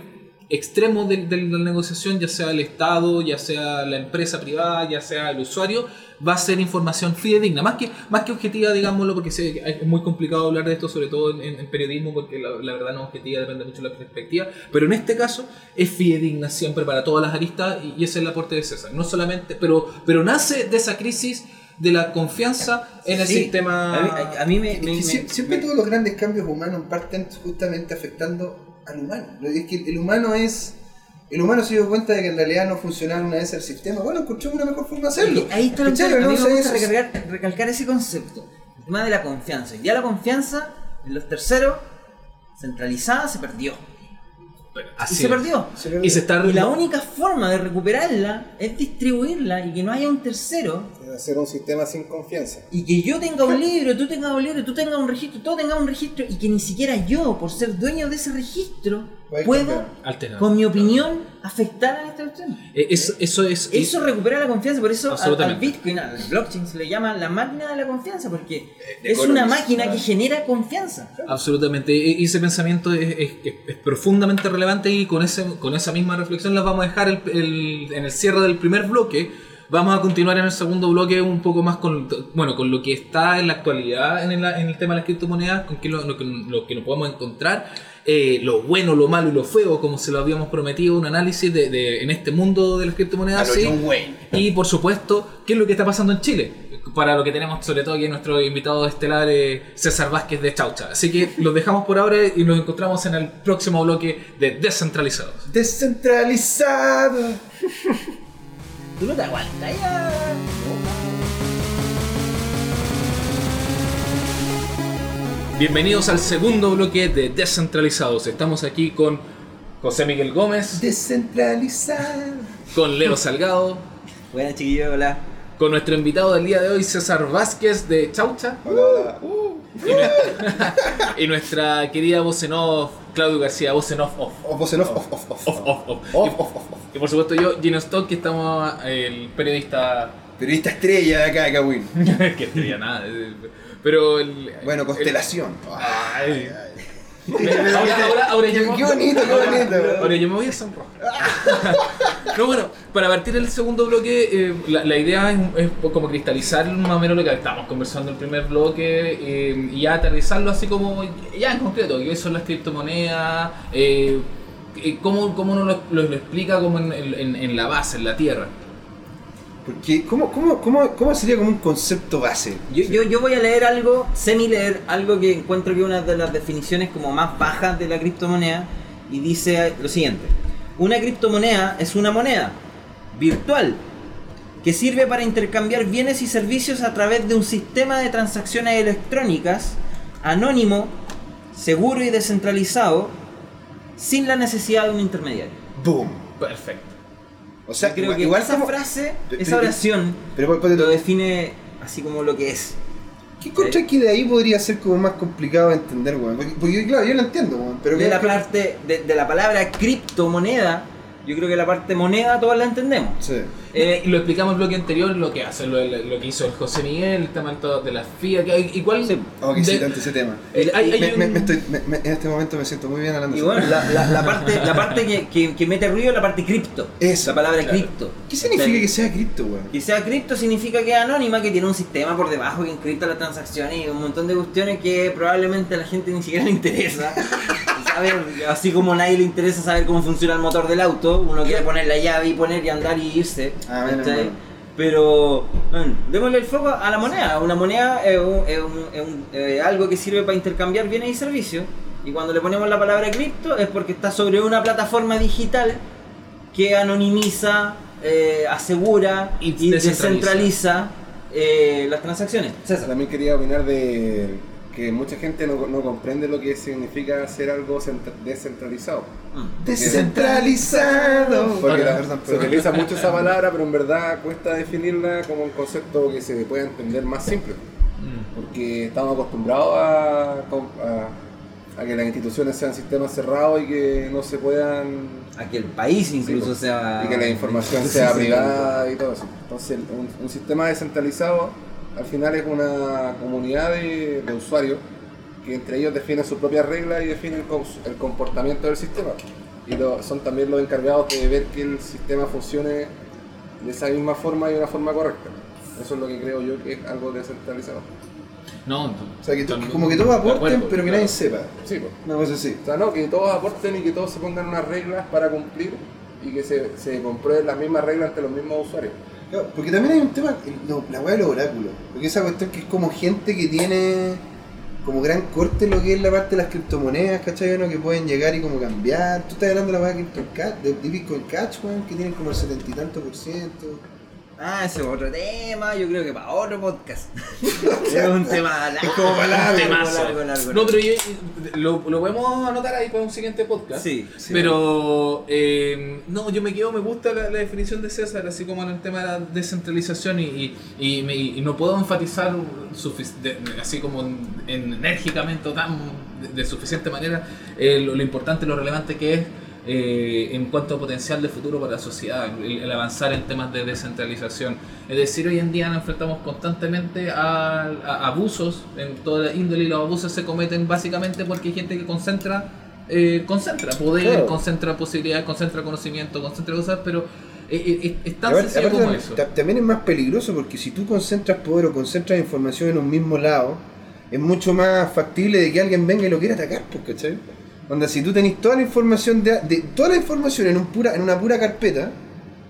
extremo de, de la negociación, ya sea el Estado, ya sea la empresa privada, ya sea el usuario, va a ser información fidedigna, más que, más que objetiva, digámoslo, porque es muy complicado hablar de esto, sobre todo en, periodismo, porque la, la verdad no es objetiva, depende mucho de la perspectiva, pero en este caso es fidedigna siempre para todas las aristas y, y ese es el aporte de César. No solamente, pero, pero nace de esa crisis de la confianza en el Sí, sistema... A mí, a- a mí me, Es me- que me- sie- siempre me- todos los grandes cambios humanos parten justamente afectando al humano. Es que el humano es. El humano se dio cuenta de que en realidad no funcionaba una vez el sistema. Bueno, encontramos una mejor forma de hacerlo. Ahí está lo que ¿no? me gusta recalcar, recalcar ese concepto. El tema de la confianza. Ya la confianza en los terceros, centralizada, se perdió. Así y se perdió. se Y se está Y la única forma de recuperarla es distribuirla y que no haya un tercero Es hacer un sistema sin confianza. y que yo tenga un libro, tú tengas un libro, tú tengas un registro, todos tengamos un registro y que ni siquiera yo, por ser dueño de ese registro, pueda. Alterar. con mi opinión, afectar a esta cuestión. Eh, Eso, eso es... Eso recupera la confianza, por eso al, al. Bitcoin, al blockchain se le llama la máquina de la confianza, porque de es una máquina que genera confianza. Absolutamente, e- y ese pensamiento es, es- es- es profundamente relevante y con, ese, con esa misma reflexión las vamos a dejar el- el- en el cierre del primer bloque. Vamos a continuar en el segundo bloque un poco más con, bueno, con lo que está en la actualidad en el, en el tema de las criptomonedas, con qué lo, lo que, lo que nos podemos encontrar, eh, lo bueno, lo malo y lo feo, como se lo habíamos prometido, un análisis de, de- en este mundo de las criptomonedas. lo sí. John Wayne. Y por supuesto, ¿qué es lo que está pasando en Chile? Para lo que tenemos sobre todo aquí nuestro invitado estelar eh, César Vázquez de Chaucha. Así que los dejamos por ahora y nos encontramos en el próximo bloque de Descentralizados. Descentralizado. <laughs> Tú no te aguantas ya. Bienvenidos al segundo bloque de Descentralizados. Estamos aquí con José Miguel Gómez, Descentralizado. con Leo <laughs> Salgado, Buenas chiquillos, hola. con nuestro invitado del día de hoy César Vázquez de Chaucha Hola, y, nuestra, <laughs> y nuestra querida voz en off, Claudio García, voz en off off. Off, voz en off, off, off, off. Off, off, off. Off, Y- off, off, off. Y por supuesto yo, Gino Stock, que estamos el periodista Periodista estrella de acá de Kawin. <laughs> que estrella nada. Pero el. Bueno, constelación. Ay. Ahora, ahora, ahora Qué, yo qué bonito, qué bonito. Ahora yo me voy a sonrojar. no, bueno, para partir el segundo bloque, eh, la, la idea es, es como cristalizar más o menos lo que estábamos conversando en el primer bloque eh, y aterrizarlo así como, ya en concreto, qué son las criptomonedas, eh, eh, cómo, cómo uno lo, lo- lo explica como en, en- en la base, en la tierra. Porque, ¿cómo, cómo, cómo, ¿cómo sería como un concepto base? Yo, yo, yo voy a leer algo, semi-leer algo que encuentro que es una de las definiciones como más bajas de la criptomoneda y dice lo siguiente. Una criptomoneda es una moneda virtual que sirve para intercambiar bienes y servicios a través de un sistema de transacciones electrónicas anónimo, seguro y descentralizado sin la necesidad de un intermediario. Boom. Perfecto. O sea, creo igual, que igual esa como- frase, Pero- esa oración Pero, pero- lo define así como lo que es. ¿Qué contra que de ahí podría ser como más complicado de entender, weón? Porque, porque, claro, yo lo entiendo, weón. Pero de la parte de, de la palabra criptomoneda Yo creo que la parte moneda todos la entendemos. Sí. Eh, Y lo explicamos en el bloque anterior, lo que hace, lo, lo que hizo el José Miguel, el tema de las FIA, que igual... Sí. Oh, de- ese tema. Eh, hay- hay Me- un- me estoy- me- me- en este momento me siento muy bien hablando y de bueno, la, la- la parte, la <laughs> parte que, que- que mete ruido es la parte cripto. Eso, la palabra claro. cripto. ¿Qué significa que sea cripto, weón? Que sea cripto significa que es anónima, que tiene un sistema por debajo que encripta las transacciones y un montón de cuestiones que probablemente a la gente ni siquiera le interesa. <laughs> saber, así como a nadie le interesa saber cómo funciona el motor del auto, uno quiere poner la llave y poner y andar y irse. Ah, mal. Pero bueno, démosle el foco a la moneda. Una moneda es, un- es un- es un- es algo que sirve para intercambiar bienes y servicios. Y cuando le ponemos la palabra cripto es porque está sobre una plataforma digital que anonimiza, eh, asegura Y y, descentraliza. descentraliza eh, las transacciones. César. También quería opinar de que mucha gente no, no comprende lo que significa hacer algo centra- descentralizado. Mm. Descentralizado. Porque la- Perdón, se utiliza mucho esa palabra, pero en verdad cuesta definirla como un concepto que se pueda entender más simple. Mm. Porque estamos acostumbrados a, a- a que las instituciones sean sistemas cerrados y que no se puedan A que el país incluso Sí, sea. y que la información <laughs> sea privada y todo eso. Entonces, un, un sistema descentralizado al final es una comunidad de, de usuarios que entre ellos definen sus propias reglas y definen el, comportamiento del sistema. Y lo- son también los encargados de ver que el sistema funcione de esa misma forma y de una forma correcta. Eso es lo que creo yo que es algo descentralizado. No, O sea, que como que todos aporten, acuerdo, pero que claro. nadie sepa. Sí, pues. Una cosa así. O sea, no, que todos aporten y que todos se pongan unas reglas para cumplir y que se, se comprueben las mismas reglas ante los mismos usuarios. Porque también hay un tema, lo- la weá de los oráculos. Porque esa cuestión que es como gente que tiene como gran corte lo que es la parte de las criptomonedas, ¿cachai? ¿no? Que pueden llegar y como cambiar. Tú estás hablando de la weá de Bitcoin Cash, weón, que tienen como el setenta y tanto por ciento. Ah, ese es otro tema, yo creo que para otro podcast. <laughs> <laughs> es un tema largo. Es como para largo, Temazo. largo, largo, No, pero yo- lo, lo podemos anotar ahí para un siguiente podcast. Sí. Sí. Pero eh, no, yo me quedo, me gusta la, la definición de César, así como en el tema de la descentralización y, y, y me- y no puedo enfatizar así como en- en- enérgicamente o tan de, de suficiente manera eh, lo, lo importante, lo relevante que es eh, en cuanto a potencial de futuro para la sociedad, el, el avanzar en temas de descentralización. Es decir, hoy en día nos enfrentamos constantemente a, a abusos en toda la índole y los abusos se cometen básicamente porque hay gente que concentra, eh, concentra poder, Claro. concentra posibilidades, concentra conocimiento, concentra cosas, pero eh, eh, es tan Aparte- sencillo como tam- eso. ta- También es más peligroso porque si tú concentras poder o concentras información en un mismo lado, es mucho más factible de que alguien venga y lo quiera atacar, pues, ¿cachai? Onda, si tú tenés toda la información de, de- toda la información en un pura, en una pura carpeta,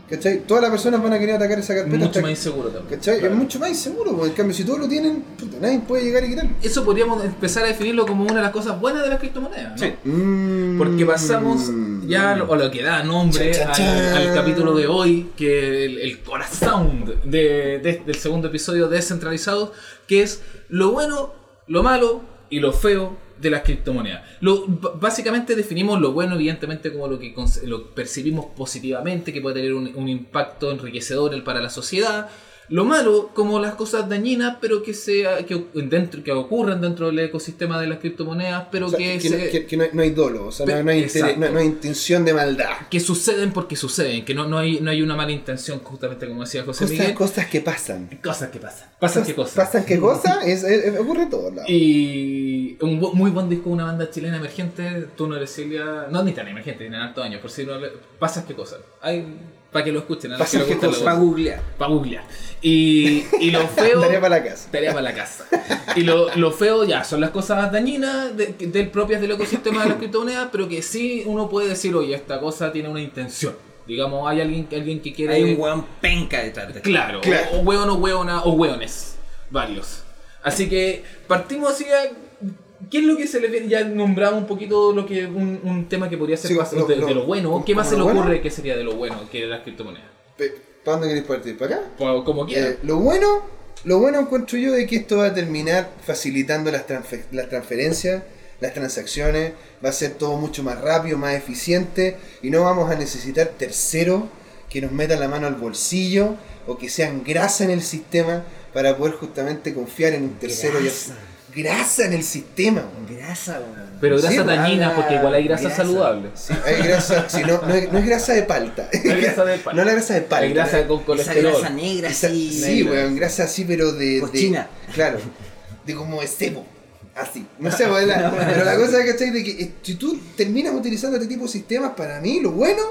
¿cachai? Todas las personas van a querer atacar esa carpeta. Mucho hasta- más inseguro también. ¿Cachai? Claro. Es mucho más inseguro, porque en cambio si todos lo tienen, puta, nadie puede llegar y quitarlo. Eso podríamos empezar a definirlo como una de las cosas buenas de las criptomonedas. ¿no? Sí. Mm. Porque pasamos ya o lo que da nombre al, capítulo de hoy, que el, el corazón de, de- del segundo episodio descentralizado, que es lo bueno, lo malo y lo feo de las criptomonedas. Lo, básicamente definimos lo bueno, evidentemente, como lo que lo percibimos positivamente, que puede tener un impacto enriquecedor para la sociedad. Lo malo, como las cosas dañinas, pero que sea que, dentro, que ocurran dentro del ecosistema de las criptomonedas, pero O sea, que, que, se- no, que- que no hay, no hay dolo, o sea, Pe- no, no hay interés- no- hay intención de maldad. que suceden porque suceden, que no, no, hay, no hay una mala intención, justamente como decía José Cosas, Miguel. cosas que pasan. Cosas que pasan. Pasan qué cosas. ¿Pasan qué cosas? Es, es- ocurre lados. Y un muy buen disco de una banda chilena emergente, tú no eres Silvia, no ni tan emergente, tienen harto años, por si no le- pasas qué cosas. Hay para que lo escuchen, a los que les Para googlear. Para googlear. Y, y lo <laughs> feo. Tarea para la casa. Tarea para la casa. Y lo, lo feo ya son las cosas dañinas de- del propias del ecosistema de las criptomonedas, pero que sí uno puede decir, oye, esta cosa tiene una intención. Digamos, hay alguien, alguien que quiere. Hay un weón penca detrás de. Claro, Claro. O, o hueón o hueona o hueones. Varios. Así que partimos así a. ¿Qué es lo que se le viene? Ya nombramos un poquito lo que un, un tema que podría ser Sí, más lo- de, lo- de lo bueno. ¿Qué más se le lo bueno. ocurre que sería de lo bueno que las criptomonedas? ¿Para dónde queréis partir? ¿Para acá? Pues, Como quieran. Eh, lo bueno, lo bueno encuentro yo de que esto va a terminar facilitando las, transfe- las transferencias, las transacciones, va a ser todo mucho más rápido, más eficiente y no vamos a necesitar terceros que nos metan la mano al bolsillo o que sean grasa en el sistema para poder justamente confiar en un tercero. ya- Grasa. en el sistema. weón. Grasa, weón. Pero grasa Sí, dañina, porque igual hay grasa, grasa. saludable. Sí, hay grasa, sí, no, no, es, no es grasa de palta. No es grasa de <laughs> palta. No la grasa de palta. Hay grasa con Esa colesterol. grasa negra, Esa- sí, weón, grasa así, pero de. de- Cochina. claro. De como estebo. Así. No sé, weón, la- <laughs> pero la cosa es ¿cachai? de que eh, si tú terminas utilizando este tipo de sistemas, para mí lo bueno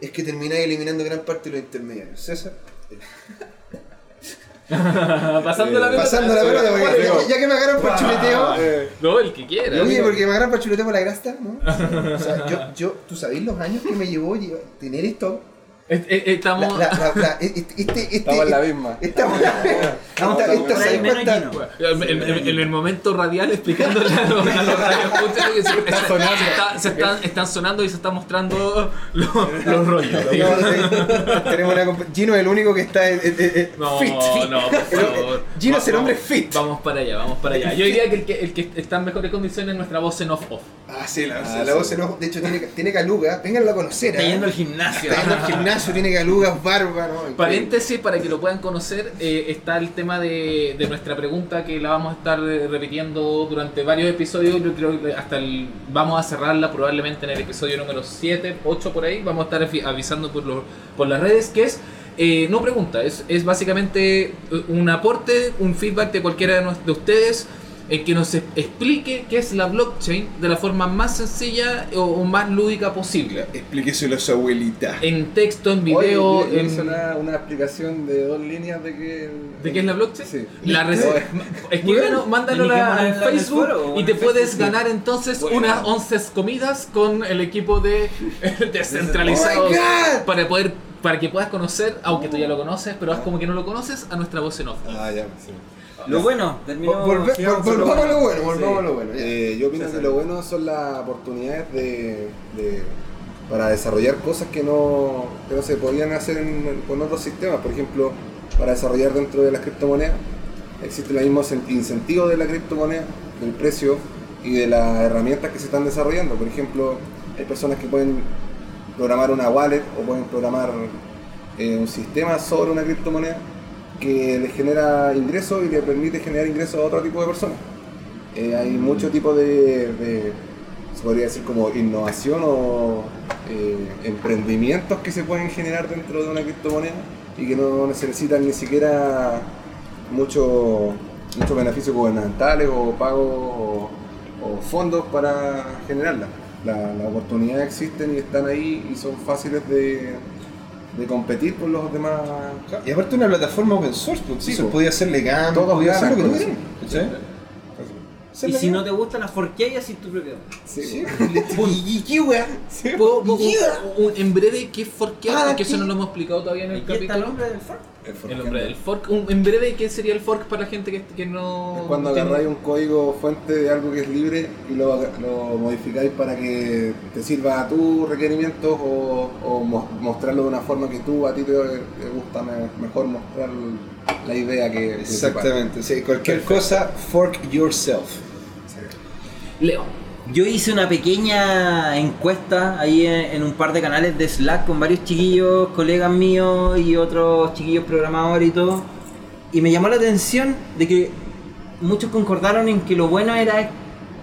es que terminás eliminando gran parte de los intermediarios. César. <laughs> Pasando la pelota. Pasando la pelota, porque ya, ya que me agarran por chuleteo. No, el que quiera. Oye, porque me agarran por chuleteo por la grasa, ¿no? O sea, <laughs> yo, yo, ¿tú sabés los años que me llevó tener esto? La, Estamos. la, la, la- <laughs> este, este, este, Estamos en la misma. Estamos, <laughs> Estamos esta- esta- por ahí ¿sabes menos cuánta- lleno. En, en- en el momento radial explicándole a los, <laughs> se están, sonando y se están mostrando los, los rollos. Tenemos una Gino es el único que está eh, eh, eh, No, fit. no, por favor. Gino es el hombre fit. Vamos para allá, vamos para allá. Yo diría que el que, está en mejores condiciones es nuestra voz en off-off. Ah, sí, la, Ah, la voz en ojo. De hecho, tiene, tiene caluga. Vénganlo a conocer. Está yendo al gimnasio. Está yendo al gimnasio, tiene calugas, barba, ¿no? Increíble. Paréntesis para que lo puedan conocer, eh, está el tema de, de nuestra pregunta que la vamos a estar eh, repitiendo durante varios episodios. Yo creo que hasta el. Vamos a cerrarla probablemente en el episodio número 7, 8 por ahí. Vamos a estar avi- avisando por, los- por las redes que es. eh, no pregunta, es, es básicamente eh, un aporte, un feedback de cualquiera de, de ustedes en que nos es- explique qué es la blockchain de la forma más sencilla o, o más lúdica posible. Explíqueselo a su abuelita. En texto, en Oye, video, yo en... una, una explicación de dos líneas de que. ¿De qué es la blockchain? Sí. La <laughs> rece- Escríbelo, mándalo a en Facebook y te puedes Facebook. ganar entonces Bueno. unas 11 comidas con el equipo de <laughs> descentralizados Oh para poder para que puedas conocer, aunque tú ya lo conoces, pero haz como que no lo conoces, a nuestra voz en off. Ah, ya, sí. Lo bueno, terminó. Volve- volvamos a lo bueno, volvamos a lo bueno. Eh, yo opino que lo bueno son las oportunidades de, de- para desarrollar cosas que no, que no se podían hacer en- con otros sistemas. Por ejemplo, para desarrollar dentro de las criptomonedas existe el mismo incentivo de la criptomoneda, del precio y de las herramientas que se están desarrollando. Por ejemplo, hay personas que pueden programar una wallet o pueden programar eh, un sistema sobre una criptomoneda que les genera ingresos y le permite generar ingresos a otro tipo de personas. Eh, hay mucho tipo de, se podría decir como innovación o eh, emprendimientos que se pueden generar dentro de una criptomoneda y que no necesitan ni siquiera mucho, muchos beneficios gubernamentales o pagos o, fondos para generarlas. La- Las oportunidades existen y están ahí y son fáciles de, de competir con los demás. Y aparte una plataforma open source, pues, Sí, pues. podía hacerle GAM, Todos podía hacer lo que tú quieras. ¿cachai? Y si no te gusta la forqué, así tu propio. Sí, Sí, <laughs> y, qué wea. ¿Puedo- puedo- Yeah. un- en breve, ¿qué es forkear? Ah, que eso no lo hemos explicado todavía en el está el capítulo. nombre del fork. El nombre del fork. Un- en breve, ¿qué sería el fork para la gente que, que no. Es cuando tiene- agarráis un código fuente de algo que es libre y lo, lo modificáis para que te sirva a tus requerimientos o, o mo- mostrarlo de una forma que tú a ti te, te gusta me- mejor mostrar la idea que. Exactamente, sí, cualquier cosa, fork yourself. Leo. Yo hice una pequeña encuesta ahí en, en un par de canales de Slack con varios chiquillos, colegas míos y otros chiquillos programadores y todo. Y me llamó la atención de que muchos concordaron en que lo bueno era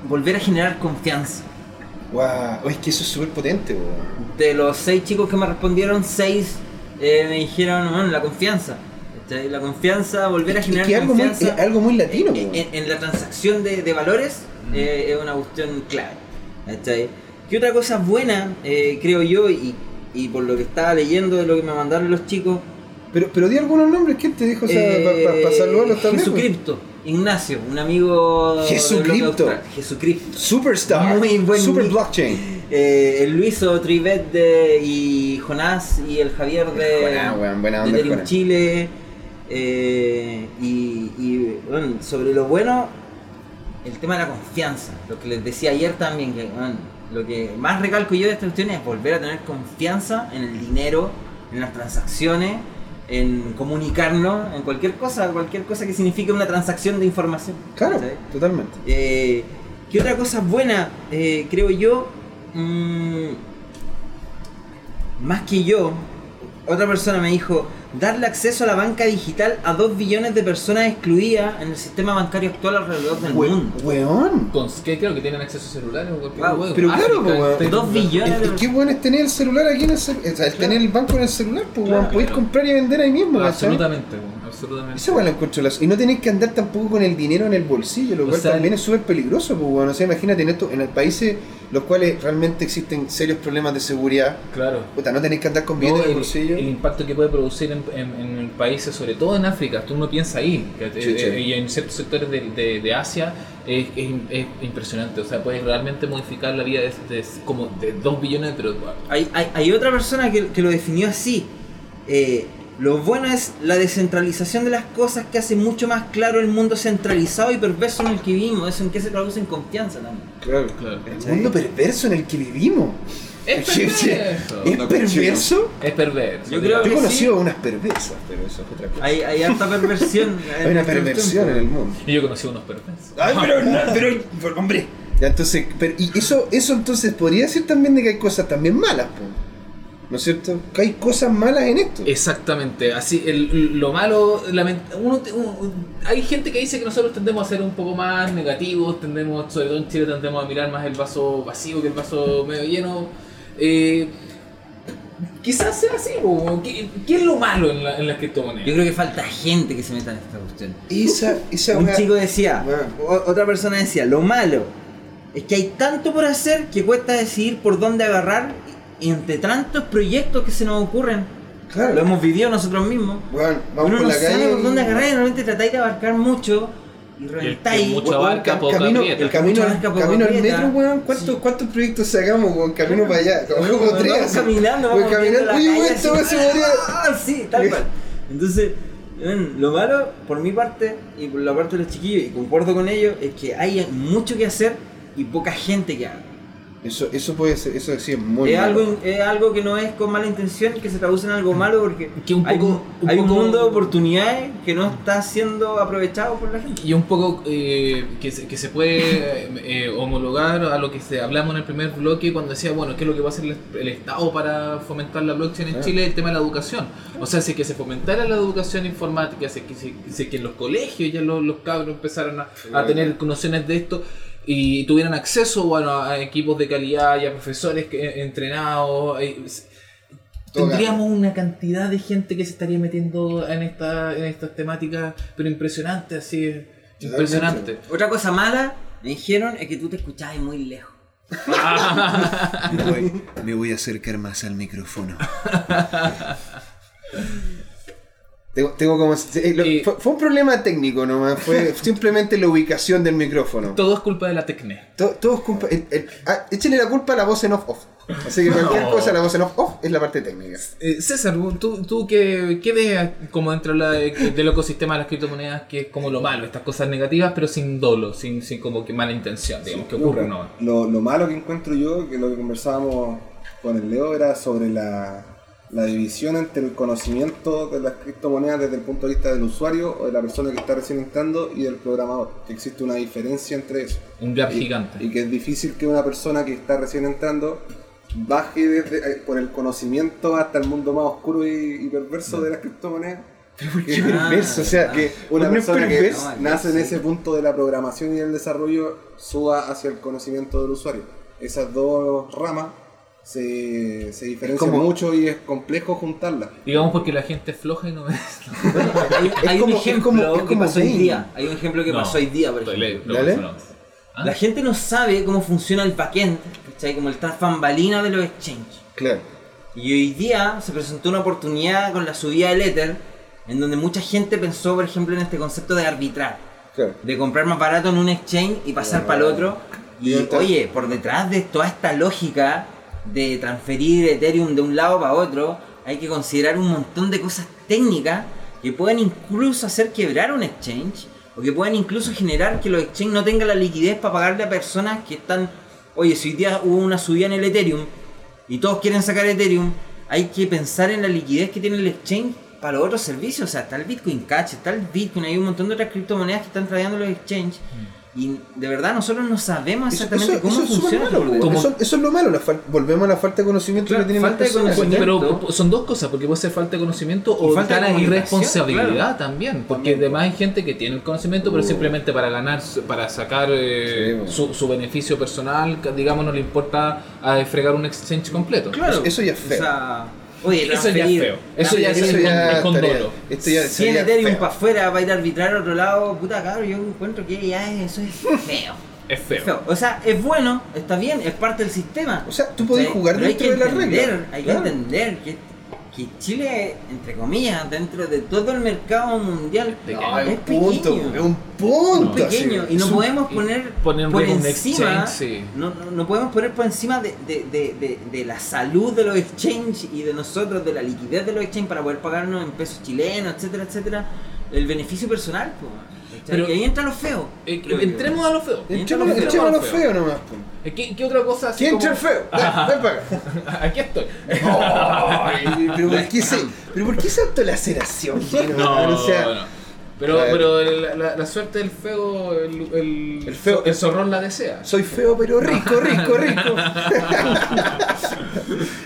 volver a generar confianza. Wow, es que eso es súper potente. De los seis chicos que me respondieron, seis eh, me dijeron, "Bueno, la confianza. ¿Cachai? La confianza, volver a Es generar que algo muy, confianza. es algo muy latino, en, en- en la transacción de, de valores eh, es una cuestión clave. ¿cachai? ¿Qué otra cosa buena, eh, creo yo, y, y por lo que estaba leyendo de lo que me mandaron los chicos? Pero, pero di algunos nombres, ¿quién te dijo? O sea, eh, para saludarlos también. Jesucristo, Ignacio, un amigo de Jesucristo. Jesucristo. Superstar. Muy buen Super nick. blockchain. Eh, el Luiso Trivet de, y Jonás y el Javier de, Buena, buena de onda, Ethereum Jonás. Chile. Eh, y, y, bueno, sobre lo bueno, el tema de la confianza. Lo que les decía ayer también, que bueno, lo que más recalco yo de esta cuestión es volver a tener confianza en el dinero, en las transacciones, en comunicarnos, en cualquier cosa, cualquier cosa que signifique una transacción de información. Claro, totalmente. Eh, ¿Qué otra cosa buena, eh, creo yo? Mm, más que yo, otra persona me dijo, darle acceso a la banca digital a 2 billones de personas excluidas en el sistema bancario actual alrededor del We- mundo. Weón. Con, ¿qué, creo que tienen acceso a celulares o cualquier Wow, huevo. pero claro, África, pues, este- Dos billones que bueno es tener el celular aquí en el celular. O sea, el tener el banco en el celular, pues Claro, weón, podéis claro. comprar y vender ahí mismo. Absolutamente, weón, absolutamente. Encuentro las- Y no tenéis que andar tampoco con el dinero en el bolsillo, lo O cual sea, también el- es súper peligroso, pues weón. O sea, imagínate en esto, en el países los cuales realmente existen serios problemas de seguridad. Claro. Puta, no tenéis que andar con No, billetes en el bolsillo. el impacto que puede producir en, en- en países, sobre todo en África, tú no piensas ahí, sí. eh, y en ciertos sectores de, de- de Asia es, es- es impresionante, o sea, puedes realmente modificar la vida de, de- como de 2 billones, pero Hay, hay, hay otra persona que, que lo definió así. Eh, lo bueno es la descentralización de las cosas que hace mucho más claro el mundo centralizado y perverso en el que vivimos. Eso en que se traduce en confianza también. Claro. claro. El mundo perverso en el que vivimos. Es <laughs> perverso. ¿Es perverso? Es perverso. Yo creo Yo que he conocido sí. unas perversas, pero eso es otra cosa. Hay, hay harta perversión. <laughs> Hay una perversión en el mundo. Y yo conocí unos perversos. Ay, pero, no, pero, <laughs> pero, hombre. Ya, entonces, pero, y eso, eso entonces podría decir también de que hay cosas también malas, po. ¿No es cierto? Que hay cosas malas en esto. Exactamente, así el, lo malo, uno, uno- hay gente que dice que nosotros tendemos a ser un poco más negativos, tendemos, sobre todo en Chile tendemos a mirar más el vaso vacío que el vaso medio lleno. Eh, quizás sea así. ¿Qué, qué es lo malo en la, en las criptomonedas? Yo creo que falta gente que se meta en esta cuestión. Esa, esa Un chico decía, Bueno. otra persona decía, lo malo es que hay tanto por hacer que cuesta decidir por dónde agarrar y entre tantos proyectos que se nos ocurren. Claro. Lo hemos vivido nosotros mismos. Bueno, vamos Uno por no la sabe calle. por dónde agarrar y realmente tratáis de abarcar mucho y reventáis. mucho Weón, abarca, ca- poco camino, aprieta. el camino, poco camino al metro, weón. ¿Cuántos, Sí. ¿Cuántos proyectos sacamos, weón? Camino para allá. Como, Vamos como tres. así. caminando, Weón, vamos caminando. Oye, weón, esto se podría. Ah, <laughs> sí, tal cual. Entonces, weón, lo malo, por mi parte, y por la parte de los chiquillos, y concuerdo con ellos, es que hay mucho que hacer y poca gente que haga. Eso, eso puede ser, eso sí es muy es, malo. algo, es algo que no es con mala intención, que se traduce en algo malo, porque Que un hay, poco- un hay un poco- mundo de oportunidades que no está siendo aprovechado por la gente. Y un poco eh, que, se, que se puede eh, homologar a lo que se, hablamos en el primer bloque cuando decía, bueno, ¿qué es lo que va a hacer el, el Estado para fomentar la blockchain en Ah. Chile? El tema de la educación. O sea, si es que se fomentara la educación informática, si es que, si, si es que en los colegios ya los, los cabros empezaran a, a tener nociones de esto y tuvieran acceso bueno, a equipos de calidad y a profesores que, entrenados. eh, Tendríamos una cantidad de gente que se estaría metiendo en esta en estas temáticas, pero impresionante, así, impresionante. Otra cosa mala, me dijeron, es que tú te escuchabas muy lejos. <laughs> Me voy, me voy a acercar más al micrófono. <laughs> Tengo, tengo como. eh, lo- Y- fue, fue un problema técnico nomás, fue <laughs> simplemente la ubicación del micrófono. Todo es culpa de la Tecne. To- Todo es culpa. el- el- ah, échenle la culpa a la voz en off off. Así que cualquier No. cosa, la voz en off off es la parte técnica. Eh, César, ¿tú, tú qué, qué ves como dentro de la- del ecosistema de las criptomonedas que es como lo malo, estas cosas negativas, pero sin dolo, sin, sin como que mala intención, digamos, que ocurre No, no? Lo, lo malo que encuentro yo, que lo que conversábamos con el Leo, era sobre la, la división entre el conocimiento de las criptomonedas desde el punto de vista del usuario o de la persona que está recién entrando y del programador. Que existe una diferencia entre eso. Un gap Y- gigante. Y que es difícil que una persona que está recién entrando baje desde, eh, por el conocimiento hasta el mundo más oscuro y, y perverso de las criptomonedas. Qué perverso, o sea, que Una no es persona que no, nace en ese punto de la programación y del desarrollo suba hacia el conocimiento del usuario. Esas dos ramas se, se diferencian como- mucho y es complejo juntarlas. Digamos porque la gente es floja y no ve. <laughs> Hay, Es hay como- un es ejemplo como- es que pasó hoy día. Hay un ejemplo que No, pasó hoy día, por ejemplo. no. ¿Ah? La gente no sabe cómo funciona el backend, ¿cachai? Como el tras bambalina de los exchanges. Claro. Y hoy día se presentó una oportunidad con la subida del Ether, en donde mucha gente pensó, por ejemplo, en este concepto de arbitrar, Claro. de comprar más barato en un exchange y pasar para el otro. Y Y oye, por detrás de toda esta lógica de transferir Ethereum de un lado para otro, hay que considerar un montón de cosas técnicas que pueden incluso hacer quebrar un exchange o que pueden incluso generar que los exchanges no tengan la liquidez para pagarle a personas que están, oye, si hoy día hubo una subida en el Ethereum y todos quieren sacar Ethereum, hay que pensar en la liquidez que tiene el exchange para los otros servicios, o sea, está el Bitcoin Cash, está el Bitcoin, hay un montón de otras criptomonedas que están trayendo los exchanges Y de verdad nosotros no sabemos exactamente eso- cómo eso es súper funciona malo. Como- eso, eso es lo malo, la fal- volvemos a la falta de conocimiento Claro, que tienen falta de conocimiento. Pero son dos cosas, porque puede ser falta de conocimiento Y o falta de irresponsabilidad claro. también. Porque además hay gente que tiene el conocimiento, pero Uh. simplemente para ganar, para sacar eh, Sí, su, su beneficio personal, digamos, no le importa a fregar un exchange completo. Claro. Eso ya es feo. O sea, oye, Eso ya es feo. Eso ya es Eso ya el con dolo. Esto ya 100 sería Ethereum para afuera para ir a arbitrar a otro lado, puta cabrón, yo encuentro que ya es- eso es feo. <laughs> Es feo. Feo. O sea, es bueno, está bien, es parte del sistema. O sea, tú podés jugar hay dentro que de las entender, reglas. Hay Claro. que entender que, que Chile, entre comillas, dentro de todo el mercado mundial, No, es es un punto, pequeño. es un punto. Es pequeño y no Es podemos poner poner por encima exchange, sí. no, no, no podemos poner por encima de, de, de, de, la salud de los exchanges y de nosotros de la liquidez de los exchanges para poder pagarnos en pesos chilenos etcétera etcétera el beneficio personal po, ¿cachai? Pero- y ahí entra lo feo Eh, creo yo. entremos a lo feo. Entremos entremos a lo feo. feo nomás. Eh, ¿Qué, qué otra cosa así ¿Quién como- entra el feo? Ven, ven para acá. <laughs> Aquí estoy. <laughs> Ay, pero ¿por qué se, pero por qué esa autolaceración? Gino? <laughs> No, o sea, no. Pero, Claro. pero la, la- la suerte del feo, el, el, El feo- el zorrón la desea. soy feo pero rico, rico, rico. <laughs>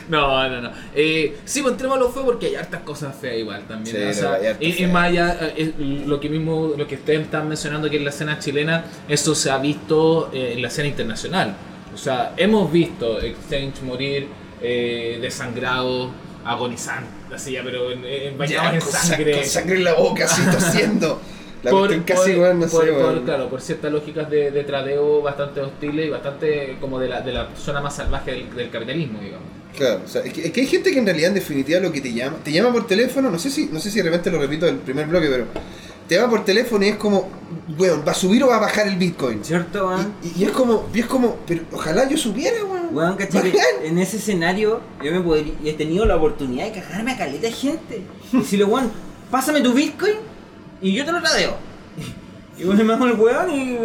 No, no, no. Eh, sí, pues entremos a lo feo porque hay hartas cosas feas igual también. Sí. O sea, y, y más allá, eh, eh, lo que mismo, lo que ustedes están mencionando que en la escena chilena, eso se ha visto eh, en la escena internacional. O sea, hemos visto Exchange morir eh, desangrado, agonizante, así ya, pero en, en, bañados Ya, en con, sa- sangre. con sangre en la boca, así <laughs> tosiendo. La por, cuestión casi, por- weón, no por- sé, por- weón. claro, por ciertas lógicas de, de tradeo bastante hostiles y bastante como de la, de la zona más salvaje del, del capitalismo, digamos. Claro, o sea, es que, es que hay gente que en realidad en definitiva lo que te llama, te llama por teléfono, no sé si, no sé si de repente lo repito del primer bloque, pero te llama por teléfono y es como, weón, ¿va a subir o va a bajar el Bitcoin? ¿cierto weón? Y, y es como, y es como, pero ojalá yo supiera, weón. Weón, ¿cachai? En ese escenario yo me podría, he tenido la oportunidad de cagarme a caleta de gente. Y decirle, weón, pásame tu Bitcoin y yo te lo tradeo. <laughs> Y bueno, me hago el weón y.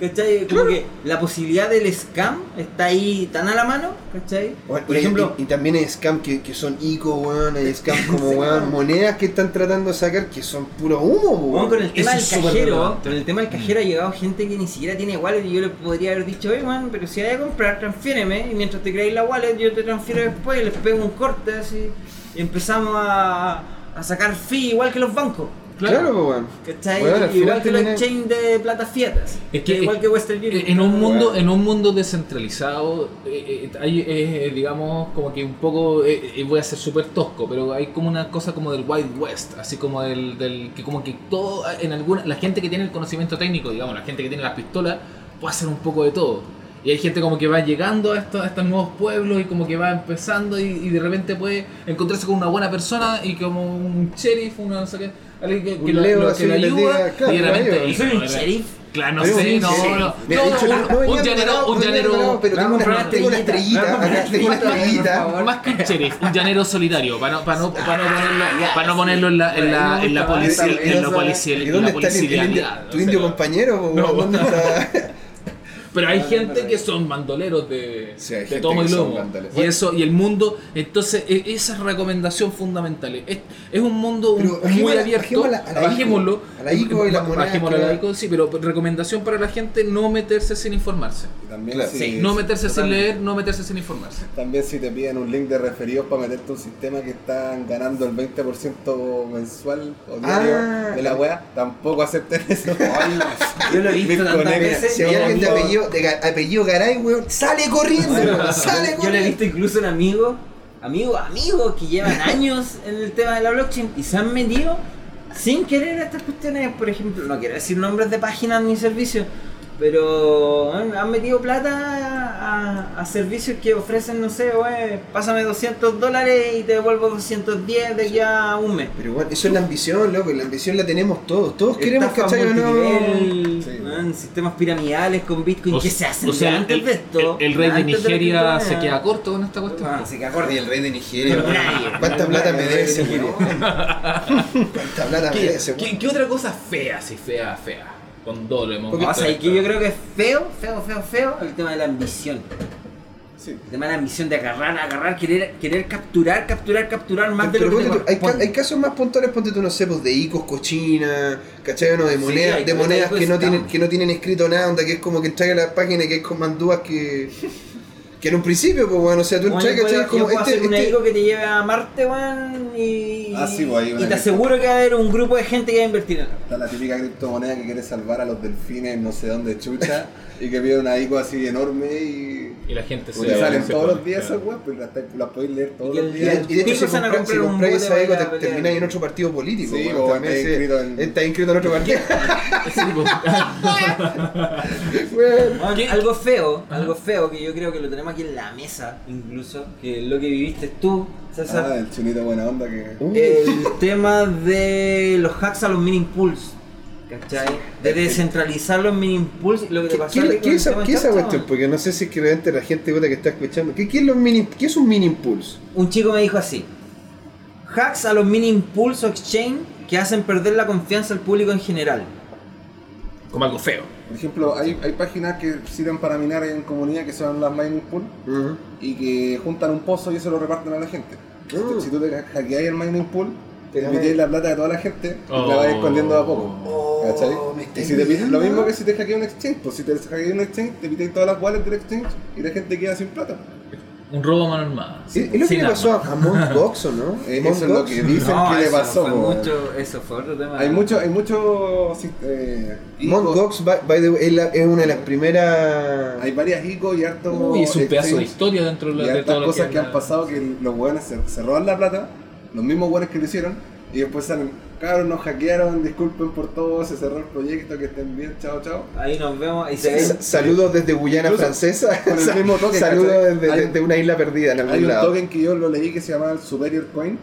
¿Cachai? Como Claro. que la posibilidad del scam está ahí tan a la mano, ¿cachai? Bueno, Por y, ejemplo, y, y también hay scam que, que son ICO, weón, hay <laughs> scam como, weón, monedas que están tratando de sacar que son puro humo, Weón, con el tema Eso del cajero, con el tema del cajero ha llegado gente que ni siquiera tiene wallet y yo le podría haber dicho, oye man, pero si hay a comprar, transfiéreme y mientras te creáis la wallet yo te transfiero después y les pego un corte así y empezamos a, a sacar fee igual que los bancos. Claro, pues, weón. ¿Cachai? Al igual final que los exchange de plata fietas. Es que- igual que Western Union. En un mundo, Bueno. en un mundo descentralizado, eh, eh, hay, eh, digamos, como que un poco, eh, eh, voy a ser súper tosco, pero hay como una cosa como del Wild West, así como del, del que como que todo, en alguna, la gente que tiene el conocimiento técnico, digamos, la gente que tiene las pistolas, puede hacer un poco de todo. Y hay gente como que va llegando a estos, a estos nuevos pueblos y como que va empezando y, y de repente puede encontrarse con una buena persona y como un sheriff, una no sé qué, alguien que, que Leo lo- así que le les ayuda diga, claro, y de repente... ayuda. y- ¿Soy un sheriff? Claro, no sé, un no, un- no, no venía un llanero, un llanero. pero tengo una, estrellita. tengo una estrellita. Más que un sheriff, un llanero solidario, para no, para no, para no ponerlo, para no ponerlo en la, en la, en la policía, en la policía, ¿Y en la policialidad, tu o indio compañero? <laughs> po, No. weón? ¿Dónde está? Pero hay gente que son bandoleros de, Sí, hay de gente tomo y lomo. Y eso, y el mundo, entonces, e- esa es recomendación fundamental. Es, es un mundo un- Pero muy abierto. bajémosla a la bajémoslo. A la ICO y la moneda Bajémoslo a la ICO, sí, pero recomendación para la gente no meterse sin informarse. También, Claro. si, No meterse sin leer, no meterse sin informarse. también si te piden un link de referidos para meterte a un sistema que están ganando el 20% mensual o diario Ah. de la wea, tampoco acepten eso. Yo lo he visto tantas veces. Si alguien de lo- apellido, de apellido Garay, weón, sale corriendo, sale Yo le he visto incluso en amigos, amigos, amigos que llevan <laughs> años en el tema de la blockchain y se han metido sin querer a estas cuestiones, por ejemplo, no quiero decir nombres de páginas ni servicios, pero han metido plata a, a servicios que ofrecen, no sé, oye, pásame 200 dólares y te devuelvo 210 de aquí a un mes. Pero bueno, eso es la ambición, loco, la ambición la tenemos todos. Todos queremos, ¿cachai? no? Sí. weón, sistemas piramidales con Bitcoin O que sea, se hacen o sea, antes el, de esto. el- el rey de Nigeria se criptomoneda. queda corto con esta cuestión. Ah, se queda Y corto. el rey de Nigeria. <laughs> ¿Cuánta plata me debe de ese? ¿Cuánta plata me debe ese ¿Qué, qué, qué otra cosa fea, sí, fea, fea? Con dolo hemos Porque pasa que yo creo que es feo, feo, feo, feo el tema de la ambición. Sí. De mala ambición de agarrar, agarrar, querer, querer capturar, capturar, capturar más de Pero lo que te tú, hay, ca- corresponde. hay casos más puntuales, ponte tú, no sé, pues de icos, cochina, ¿cachai? No, de monedas, de monedas de que no, tienen, que no tienen escrito nada, onda, que es como que entras a la página y que es con mandúas que, que en un principio, pues bueno, o sea, tú Bueno, entras, yo ¿cachai? como puedo este, hacer un este- ICO que te lleve a Marte, weón, y, Ah, sí, pues, y te que- aseguro que va a haber un grupo de gente que va a invertir en él. Está la típica criptomoneda que quiere salvar a los delfines no sé dónde chucha <laughs> y que pide una ICO así enorme y, Y la gente y salen se todos los días esas webs, pues las, podéis leer todos los días. y de hecho, si compras, si bote esa a te termináis en otro partido político. Sí, bueno, o se- inscrito en- estás inscrito en otro partido. <laughs> <laughs> Algo feo, algo feo que yo creo que lo tenemos aquí en la mesa, incluso, que es lo que viviste tú, César. Ah, el chunito buena onda que... El <laughs> tema de los hacks a los mini impulse. ¿Cachai? De descentralizar los mini impulse. Lo que te ¿Qué, pasó qué- qué esa, qué es esa cuestión? Porque no sé si es que realmente la gente que está escuchando. ¿Qué, qué es, los mini, ¿Qué es un mini impulse? Un chico me dijo así: hacks a los mini impulse o exchange que hacen perder la confianza al público en general. Como algo feo. Por ejemplo, hay, hay páginas que sirven para minar en comunidad que son las mining pool y que juntan un pozo y eso lo reparten a la gente. Si te- Si tú te hackeas el mining pool, Te metes la plata de toda la gente y Oh. la vas escondiendo de a poco. Oh, Y si te mirando. lo mismo que si te hackeas un exchange, pues si te hackeas un exchange, te piden todas las wallets del exchange y la gente queda sin plata. Un robo a mano armada. ¿Es, es lo que le pasó arma. a, a Mount <laughs> Gox o no? Eso es lo que dicen No, que le pasó. Fue po. mucho, eso fue otro tema. Hay mucho, hay mucho, eh, Mount ICO, Gox, by, by the way, es, la- es una de las primeras. hay varias ICO y harto Uy, es un pedazo de historia dentro de, lo cosas que, que han pasado que los hueones se, se roban la plata, los mismos hueones que lo hicieron, y después salen, cabros, nos hackearon, disculpen por todo, se cerró el proyecto, que estén bien, chao, chao. Ahí nos vemos y se Saludos desde Guyana Incluso Francesa. con el <laughs> mismo token, Saludos desde, desde una isla perdida en algún Hay un lado. token que yo lo leí que se llama el Superior Coin.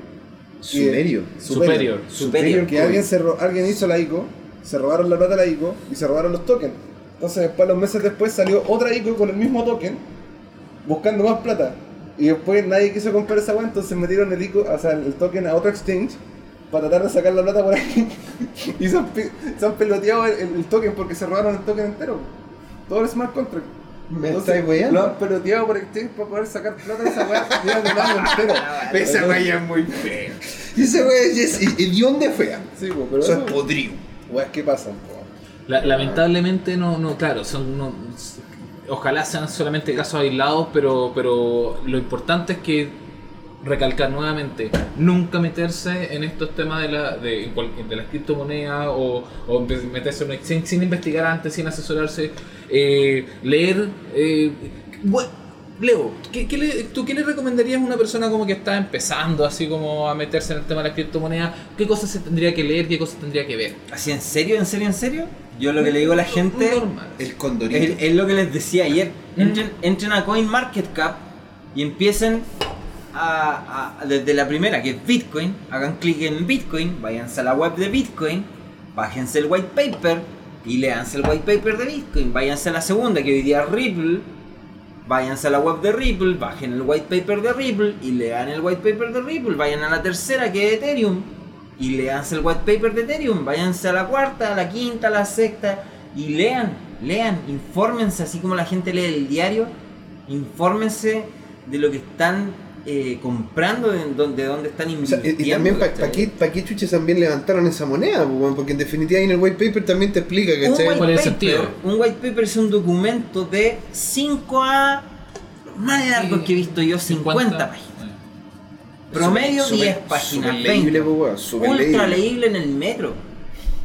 Sumerio. Superior. Superior. Que alguien, se alguien hizo la ICO, se robaron la plata de la ICO y se robaron los tokens. Entonces después, los meses después, salió otra ICO con el mismo token, buscando más plata. Y después nadie quiso comprar esa web, entonces metieron el, ICO, o sea, el token a otro exchange para tratar de sacar la plata por ahí. <laughs> y se han, se han peloteado el, token porque se robaron el token entero. Todo el smart contract. Me Entonces, estáis. Lo han peloteado por exchange para poder sacar plata de esa weá <laughs> entero. <laughs> Esa wea es muy fea. Y esa wea es es hedionda fea. Sí, po, pero Eso es podrido. weas que pasan, po. La- lamentablemente no, no, claro, son no- ojalá sean solamente casos aislados, pero, pero lo importante es que recalcar nuevamente, nunca meterse en estos temas de, la, de, de las criptomonedas o, o meterse en un exchange sin investigar antes, sin asesorarse, eh, leer. eh, Leo, ¿qué, qué le, ¿tú qué le recomendarías a una persona como que está empezando así como a meterse en el tema de las criptomonedas? ¿Qué cosas se tendría que leer? ¿Qué cosas tendría que ver? ¿Así en serio, en serio, en serio? Yo lo que le digo a la gente Normal. El condorito. es, es lo que les decía ayer. Mm. Entren, entren a CoinMarketCap y empiecen a, a- desde la primera, que es Bitcoin. Hagan clic en Bitcoin, váyanse a la web de Bitcoin, bájense el white paper y leanse el white paper de Bitcoin. Váyanse a la segunda, que hoy día es Ripple. Váyanse a la web de Ripple, bajen el white paper de Ripple y lean el white paper de Ripple. Vayan a la tercera, que es Ethereum, y leanse el white paper de Ethereum. Váyanse a la cuarta, a la quinta, a la sexta y lean, lean, infórmense, así como la gente lee el diario. Infórmense de lo que están eh, comprando, de dónde, de dónde están O invirtiendo. sea, y, y también, ¿para ¿cachai? qué, pa' qué chuches también levantaron esa moneda? Porque en definitiva ahí en el white paper también te explica, un ¿cachai? white, ¿Cuál es el paper, sentido? un white paper es un documento de 5 a más largos que he visto yo, 50, páginas. Promedio Súper- 10 súper páginas, leíble, 20. po, weón, súper Ultra leíble. leíble en el metro.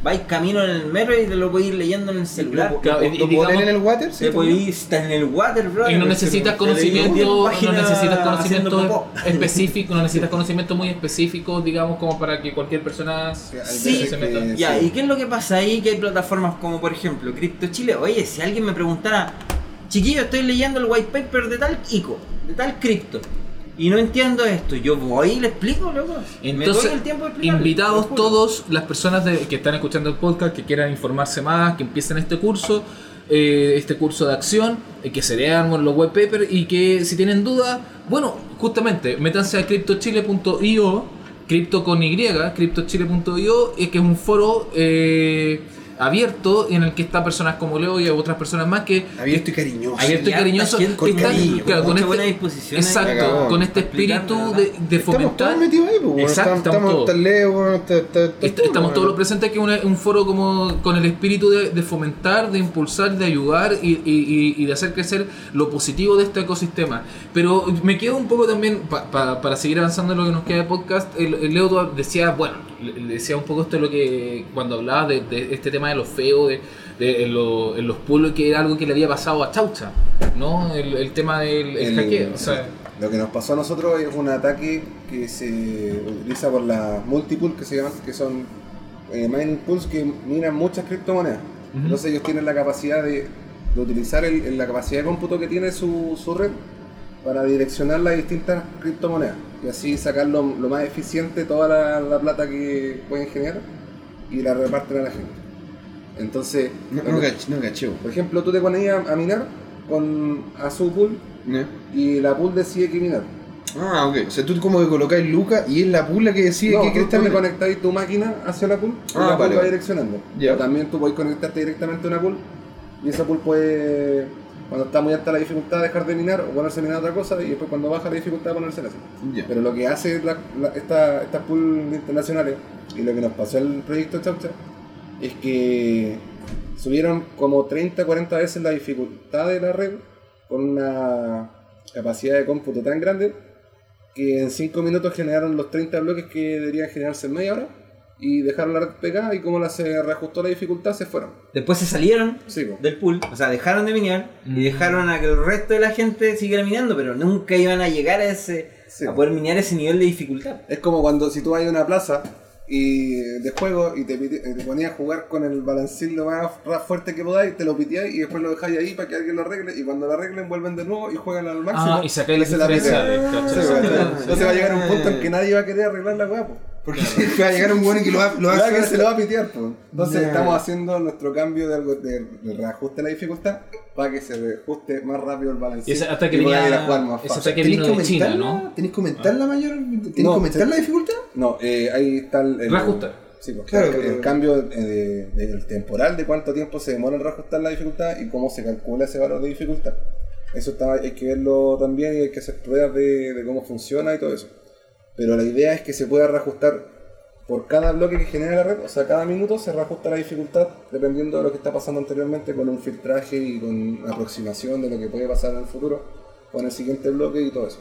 Vais camino en el metro y te lo podéis ir leyendo en el celular. ¿Lo, Claro, lo- y- lo digamos- en el water? Sí, estar en el water, bro. Y no necesitas conocimiento, no necesitas conocimiento específico, no necesitas conocimiento muy específico, digamos, como para que cualquier persona Sí, se que- meta. Ya, sí. ¿y qué es lo que pasa ahí? Que hay plataformas como por ejemplo Crypto Chile. Oye, si alguien me preguntara, chiquillo, estoy leyendo el white paper de tal ICO, de tal cripto, y no entiendo esto, yo voy y le explico, loco. me Entonces, doy el tiempo de explicarle, invitados todos, las personas de- que están escuchando el podcast, que quieran informarse más, que empiecen este curso, eh, este curso de acción, eh, que se lean los web papers y que si tienen dudas, bueno, justamente, métanse a cryptochile.io, cripto con Y, cryptochile.io, eh, que es un foro eh, abierto en el que están personas como Leo y otras personas más que Abierto y cariñoso. abierto y cariñoso con están- cariño, claro, con con este- buena disposición. ahí. exacto con este espíritu de, Estamos fomentar todos metidos ahí, pues, bueno. Exacto, estamos, todos. Estamos los presentes que es una- un foro como con el espíritu de, de fomentar, de impulsar, de ayudar y, y- de hacer crecer lo positivo de este ecosistema. Pero me quedo un poco también, pa- pa- para seguir avanzando en lo que nos queda de podcast, el, el Leo decía, bueno, decía un poco esto de lo que cuando hablaba de, de este tema de lo feo, de, de- en, lo- en los pueblos, que era algo que le había pasado a Chaucha, ¿no? El, el tema del el hackeo. O sea, Lo que nos pasó a nosotros es un ataque que se utiliza por las multipool que se llaman, que son eh, mining pools que minan muchas criptomonedas. Entonces ellos tienen la capacidad de, de utilizar el- el- la capacidad de cómputo que tiene su, su red para direccionar las distintas criptomonedas y así sacar lo, lo más eficiente toda la, la plata que pueden generar y la reparten a la gente. Entonces, No, no, no por ejemplo, tú te ponías a, a minar con a su pool y la pool decide que minar. Ah, ok. O sea, tú como que colocáis Lucas y es la pula que decide No, qué le mirar. conectáis tu máquina hacia la pool y Ah, la pool vale, va direccionando. Ya. O también tú puedes conectarte directamente a una pool y esa pool puede, cuando está muy alta la dificultad, dejar de minar o ponerse a minar otra cosa y después cuando baja la dificultad ponerse a hacer. Ya. Pero lo que hace la, la- esta- estas pools internacionales y lo que nos pasó el proyecto Chaucha es que subieron como 30, 40 veces la dificultad de la red con una capacidad de cómputo tan grande que en 5 minutos generaron los 30 bloques que deberían generarse en media hora y dejaron la red pegada y como la se reajustó la dificultad se fueron. Después se salieron Sí, del pool, o sea, dejaron de minear Mm. y dejaron a que el resto de la gente siguiera minando, pero nunca iban a llegar a ese Sí. a poder minear ese nivel de dificultad. Es como cuando si tú vas a una plaza y de juego y te, te ponías a jugar con el balancín lo más fuerte que podáis, te lo piteáis y después lo dejáis ahí para que alguien lo arregle y cuando lo arreglen vuelven de nuevo y juegan al máximo. ah, y sacáis la de. Entonces va a llegar un punto en que nadie va a querer arreglar la weá, po. Porque <laughs> va a llegar un bueno que lo va, lo va a Alguien hacer. se lo va a pitear, po. Entonces estamos haciendo nuestro cambio de, algo, de, de reajuste de la dificultad para que se reajuste más rápido el balancín Y ese ataque venía- a jugar más ese fácil. ataque- ¿Tenéis vino que de China, aumentarla? ¿no? ¿Tenéis que aumentar la mayor? ¿Tenéis que aumentar se- la dificultad? No, eh, ahí está el, el- Reajustar. Sí, pues, Claro, el, cambio eh, de- del temporal de cuánto tiempo se demora en reajustar la dificultad y cómo se calcula ese valor de dificultad. Eso está, hay que verlo también y hay que hacer pruebas de, de cómo funciona y todo eso. Pero la idea es que se pueda reajustar por cada bloque que genera la red, o sea, cada minuto se reajusta la dificultad dependiendo de lo que está pasando anteriormente con un filtraje y con aproximación de lo que puede pasar en el futuro con el siguiente bloque y todo eso.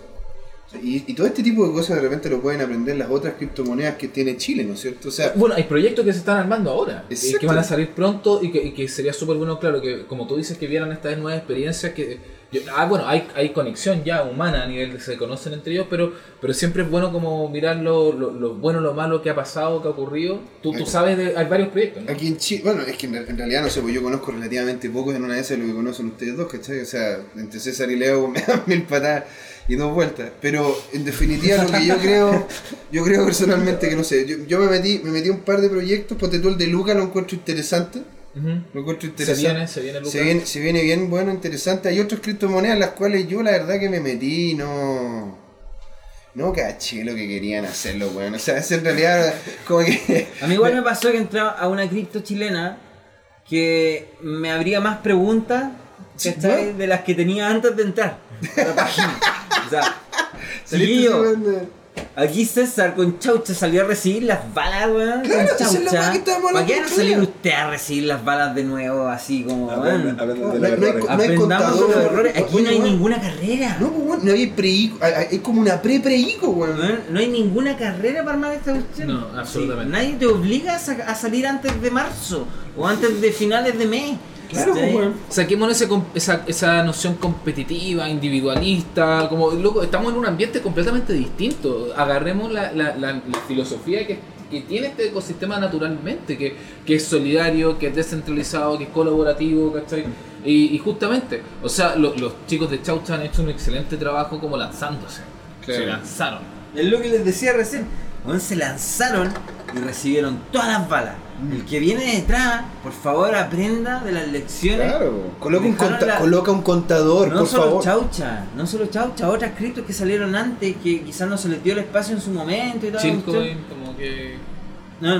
Y, y todo este tipo de cosas de repente lo pueden aprender las otras criptomonedas que tiene Chile, ¿no es cierto? O sea, Bueno, hay proyectos que se están armando ahora y Exacto. que van a salir pronto y que, y que sería súper bueno, claro, que como tú dices, que vieran estas nuevas experiencias que... yo- ah, bueno, hay, hay conexión ya humana a nivel de se conocen entre ellos, pero, pero siempre es bueno como mirar lo, lo, lo bueno, lo malo que ha pasado, que ha ocurrido. Tú, tú sabes, de, hay varios proyectos, ¿no? Aquí en Chile, bueno, es que en, en realidad no sé, pues yo conozco relativamente poco en una de esas de lo que conocen ustedes dos, ¿cachai? O sea, entre César y Leo <laughs> me dan mil patadas y dos vueltas. Pero en definitiva lo que yo creo, yo creo personalmente que no sé, yo, yo me metí, me metí un par de proyectos, ponte tú el de Luca lo encuentro interesante. Lo encuentro Se interesante. viene, se viene Lucas. Se viene, se viene bien, bueno, interesante. Hay otras criptomonedas las cuales yo la verdad que me metí y no. No caché lo que querían hacerlo, weón. O sea, es en realidad como que. A mí igual <laughs> me pasó que entraba a una cripto chilena que me habría más preguntas de las que tenía antes de entrar a la página. O sea, <laughs> Aquí César con Chaucha salió a recibir las balas, weón. Claro, con Chaucha. ¿Para qué no día? usted a recibir las balas de nuevo así como, weón? Aprendamos de los errores. Aquí no hay ninguna carrera. No, pues weón, no hay hay- Es como una pre-pre-ico, weón. No hay ninguna carrera para armar esta cuestión. No, absolutamente. Nadie te obliga a salir antes de marzo o antes de finales de mes. Claro, ¿cachai? weón. Saquémonos ese esa, esa noción competitiva, individualista, como loco, estamos en un ambiente completamente distinto. Agarremos la, la, la, la filosofía que, que tiene este ecosistema naturalmente, que, que es solidario, que es descentralizado, que es colaborativo, ¿cachai? Y, y justamente, o sea, lo- los chicos de Chaucha han hecho un excelente trabajo como lanzándose. Claro. Se lanzaron. Es lo que les decía recién. Se lanzaron y recibieron todas las balas. El que viene detrás, por favor, aprenda de las lecciones. Claro. Coloca un, conta- la- coloca un contador, No por solo favor. Chaucha, no solo Chaucha, otras criptos que salieron antes, que quizás no se les dio el espacio en su momento y todo. Chilcoin, como que. No,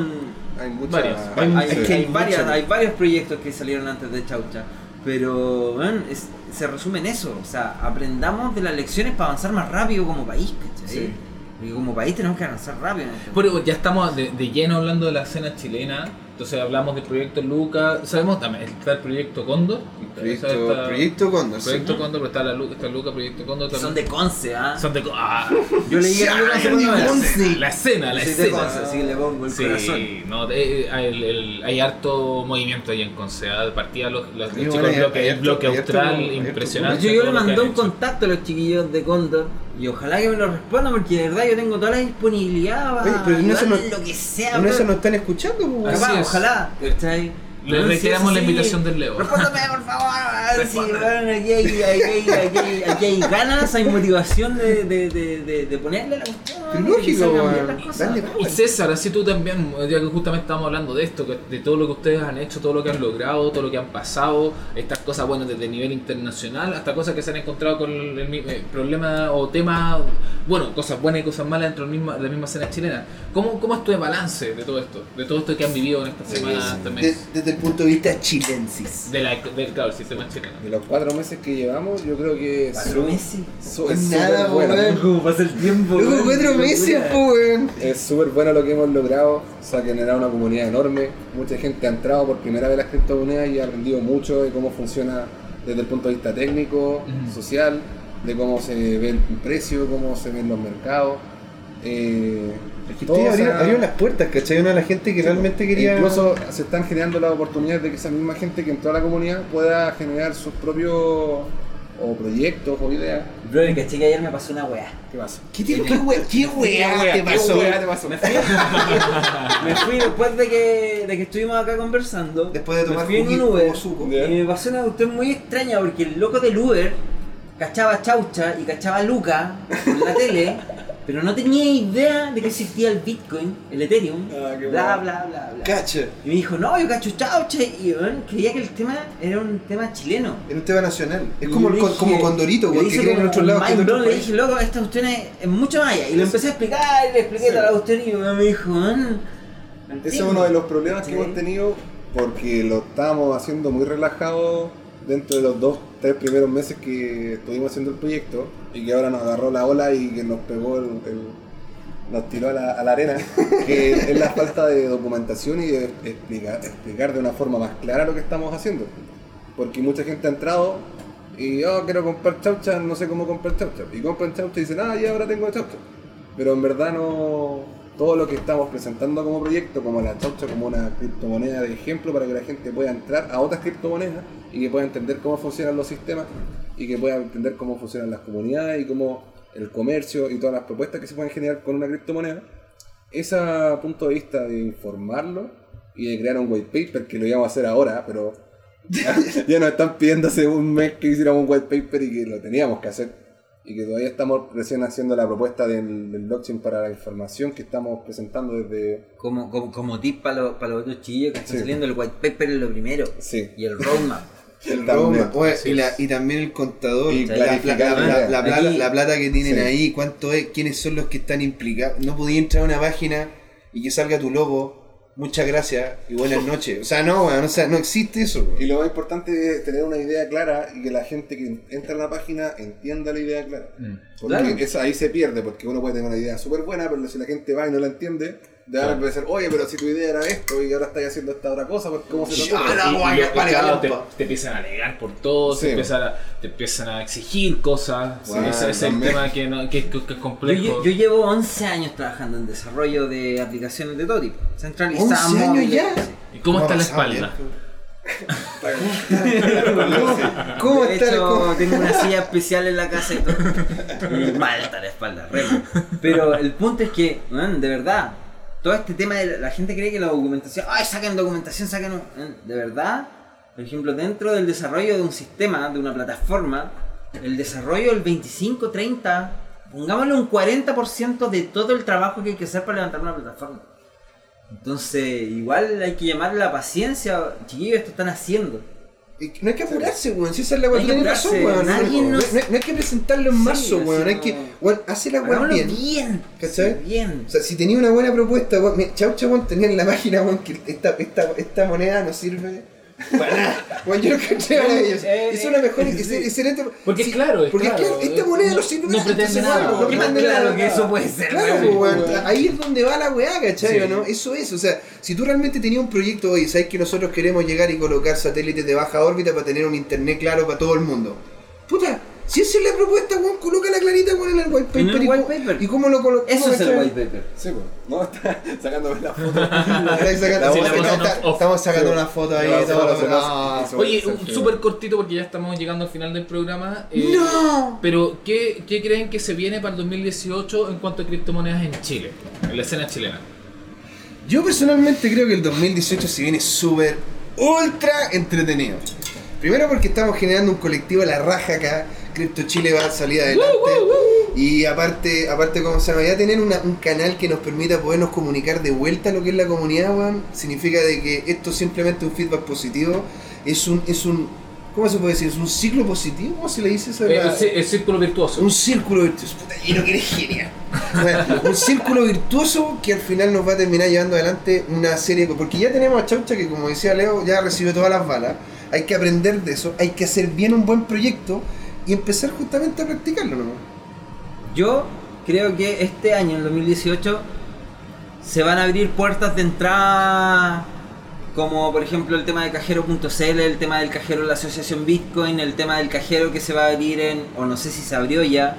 Hay muchas. Varias. hay, hay- Es que hay varias- hay varios proyectos que salieron antes de Chaucha. Pero weón, es- se resume en eso. O sea, aprendamos de las lecciones para avanzar más rápido como país, ¿cachai? Sí. Porque como país tenemos que avanzar rápido. Pero ya estamos de, de lleno hablando de la escena chilena. Entonces hablamos del proyecto Luca. Sabemos también está el proyecto Cóndor. Proyecto, Está- proyecto Condor. sí. Proyecto Cóndor, pero está, la, está Luca, Proyecto Cóndor Son también. de Conce, ¿ah? Son de. Ah, Yo leí una vez. Conce. la escena, la de escena. Conce, que le pongo el Sí, corazón. no, eh, el- el- hay harto movimiento ahí en Conce. ah, De partida los, los Sí, chicos hay- bloque, el bloque austral, impresionante. Yo, yo le mandé un contacto a los chiquillos de Condor y ojalá que me lo respondan porque de verdad yo tengo toda la disponibilidad para Oye, pero en eso ayudarles no- lo que sea. ¿No eso bro. nos están escuchando? Así Capaz, es. ojalá. ¿cachai? Le reiteramos sí, la sí, invitación sí. del Leo. Respóndame, por favor. a ver si, Responde. bueno, aquí, hay, aquí, hay, aquí, hay, aquí hay ganas, hay motivación de, de, de, de, de ponerle la cuestión. Lógico, Y. César, así tú también, ya que justamente estamos hablando de esto, de todo lo que ustedes han hecho, todo lo que han logrado, todo lo que han pasado, estas cosas, bueno, desde nivel internacional hasta cosas que se han encontrado con el, el eh, problema o tema, bueno, cosas buenas y cosas malas dentro de la misma, la misma escena chilena. ¿Cómo, ¿Cómo es tu balance de todo esto? De todo esto que han vivido en esta semana De- también? Desde el punto de vista chilensis. De la, del, claro, sistema chileno. De los cuatro meses que llevamos, yo creo que Cuatro meses. su- Es nada, súper bueno. weón. ¿Cómo pasa el tiempo? Luego cuatro meses, weón. Es súper bueno lo que hemos logrado, se ha generado una comunidad enorme, mucha gente ha entrado por primera vez a las criptomonedas y ha aprendido mucho de cómo funciona desde el punto de vista técnico, social, de cómo se ve el precio, cómo se ven los mercados. Eh, que todo ustedes abrieron, las puertas, ¿cachai? Una de la gente que realmente quería. Incluso se están generando las oportunidades de que esa misma gente que entró a la comunidad pueda generar sus propios o proyectos o ideas. Bro, el caché que ayer me pasó una weá. ¿Qué pasa? ¿Qué, te- qué, wea, qué weá te pasó? Me fui, me fui después de que, de que estuvimos acá conversando. Después de tomar me fui en un Uber suco. y me pasó una cuestión muy extraña porque el loco del Uber cachaba Chaucha y cachaba Luca en la tele, pero no tenía idea de que existía el Bitcoin, el Ethereum, Ah, qué bla, bueno. bla, bla, bla. Cacha. Y me dijo, no, yo cacho Chaucha y weón, creía que el tema era un tema chileno. Era un tema nacional. Es Y como, le el dije- como Condorito, le porque creen en que en mind blown, Le dije, loco, esta cuestión es, es mucho más allá. Y lo empecé a explicar, y le expliqué Sí. toda la cuestión y me dijo, "Man, no Ese es entiendo". uno de los problemas que hemos tenido porque lo estábamos haciendo muy relajado dentro de los dos, tres primeros meses que estuvimos haciendo el proyecto y que ahora nos agarró la ola y que nos pegó el, nos tiró a la, arena, <laughs> que es la falta de documentación y de explicar, de una forma más clara lo que estamos haciendo. Porque mucha gente ha entrado y oh, quiero comprar chaucha, no sé cómo comprar chaucha. Y compran chaucha y dicen, ah, ya ahora tengo chaucha. Pero en verdad no. Todo lo que estamos presentando como proyecto, como la chaucha, como una criptomoneda de ejemplo para que la gente pueda entrar a otras criptomonedas y que pueda entender cómo funcionan los sistemas y que pueda entender cómo funcionan las comunidades y cómo el comercio y todas las propuestas que se pueden generar con una criptomoneda. Ese punto de vista de informarlo y de crear un white paper, que lo íbamos a hacer ahora, pero ya, ya nos están pidiendo hace un mes que hiciéramos un white paper y que lo teníamos que hacer. Y que todavía estamos recién haciendo la propuesta del, del blockchain para la información que estamos presentando desde... Como, como, como tip para los, para los otros chiquillos que están Sí. saliendo, el white paper es lo primero. Sí. Y el roadmap. <laughs> El oye, y, la- y también el contador, Y la, la- clarificar la- la la- idea. la plata, Aquí- la plata que tienen Sí. ahí, cuánto es, quiénes son los que están implicados. No podía entrar a una página y que salga tu logo, muchas gracias y buenas noches. O sea, no, weón, o sea, no existe eso. weón. Y lo más importante es tener una idea clara y que la gente que entra a la página entienda la idea clara. Mm. Porque Claro. eso ahí se pierde, porque uno puede tener una idea súper buena, pero si la gente va y no la entiende, de ahora ser, oye, pero si tu idea era esto y ahora estás haciendo esta otra cosa, pues ¿cómo se te ocurre? la Y- y te, galampa. te empiezan a alegar por todo, Sí. te, empiezan a, te empiezan a exigir cosas. Bueno, ese es el también. tema que, no- que, que- que es Yo, complejo. lle- yo llevo 11 años trabajando en desarrollo de aplicaciones de todo tipo. Centralizadas, 11 años móviles, ya. ¿Y cómo está la espalda? <laughs> ¿Cómo de está el hecho, co- tengo una silla especial en la casa y todo. <laughs> Y mal está la espalda, re mal. Pero el punto es que, man, de verdad, todo este tema de la, gente cree que la documentación, ay, saquen documentación, saquen. man, De verdad, por ejemplo, dentro del desarrollo de un sistema, de una plataforma, el desarrollo del 25, 30, pongámosle un 40% de todo el trabajo que hay que hacer para levantar una plataforma. Entonces, igual hay que llamarle la paciencia, chiquillos, esto están haciendo. No hay que apurarse, weón. Si esa es la No weón, razón. No, nadie no, nos- no- no hay que presentarlo en marzo, Sí, weón. Hay que, weón, hacer la Hagámoslo bien. bien. ¿Cachai? Sí, Bien. O sea, si tenía una buena propuesta, weón, mira, Chaucha, weón, tenía en la página, weón, que esta, esta, esta moneda no sirve Weón, <laughs> yo lo No, maravilloso. eh, Es una mejor, sí. es excelente. Porque sí, es claro, es porque claro. claro, esta moneda No- sirve no pretende nada, no pretende claro nada. que eso puede ser. Claro, weón, ahí es donde va la weá, ¿cachai? Sí. ¿no? Eso es, o sea, si tú realmente tenías un proyecto hoy, sabes que nosotros queremos llegar y colocar satélites de baja órbita para tener un internet claro para todo el mundo. Puta, si esa es la propuesta, weón, coloca la clarita weón, en el white En paper. el y white cómo- paper. ¿Y cómo lo colocamos? Eso es el white paper. Sí, pues. No, <laughs> está sacándome la foto. <laughs> Estamos sacando, una foto ahí. Oye, súper cortito porque ya estamos llegando al final del programa. eh, ¡No! Pero, ¿qué, ¿qué creen que se viene para el 2018 en cuanto a criptomonedas en Chile? En la escena chilena. Yo personalmente creo que el 2018 se viene súper, ultra entretenido. Primero porque estamos generando un colectivo a la raja acá. Crypto Chile va a salir adelante. Y aparte, aparte como se llama, ya tener una- un canal que nos permita podernos comunicar de vuelta lo que es la comunidad, weón, significa de que esto simplemente un feedback positivo. Es un, es un, ¿cómo se puede decir? Es un ciclo positivo, ¿cómo se le dice eso? Eh, el, ci- el círculo virtuoso. un círculo virtuoso. Puta, y que eres genial. Bueno, un círculo virtuoso que al final nos va a terminar llevando adelante una serie. Porque ya tenemos a Chaucha que, como decía Leo, ya recibió todas las balas. Hay que aprender de eso, hay que hacer bien un buen proyecto y empezar justamente a practicarlo, ¿no? Yo creo que este año, en 2018, se van a abrir puertas de entrada, como por ejemplo el tema de cajero.cl, el tema del cajero de la asociación Bitcoin, el tema del cajero que se va a abrir en, o no sé si se abrió ya,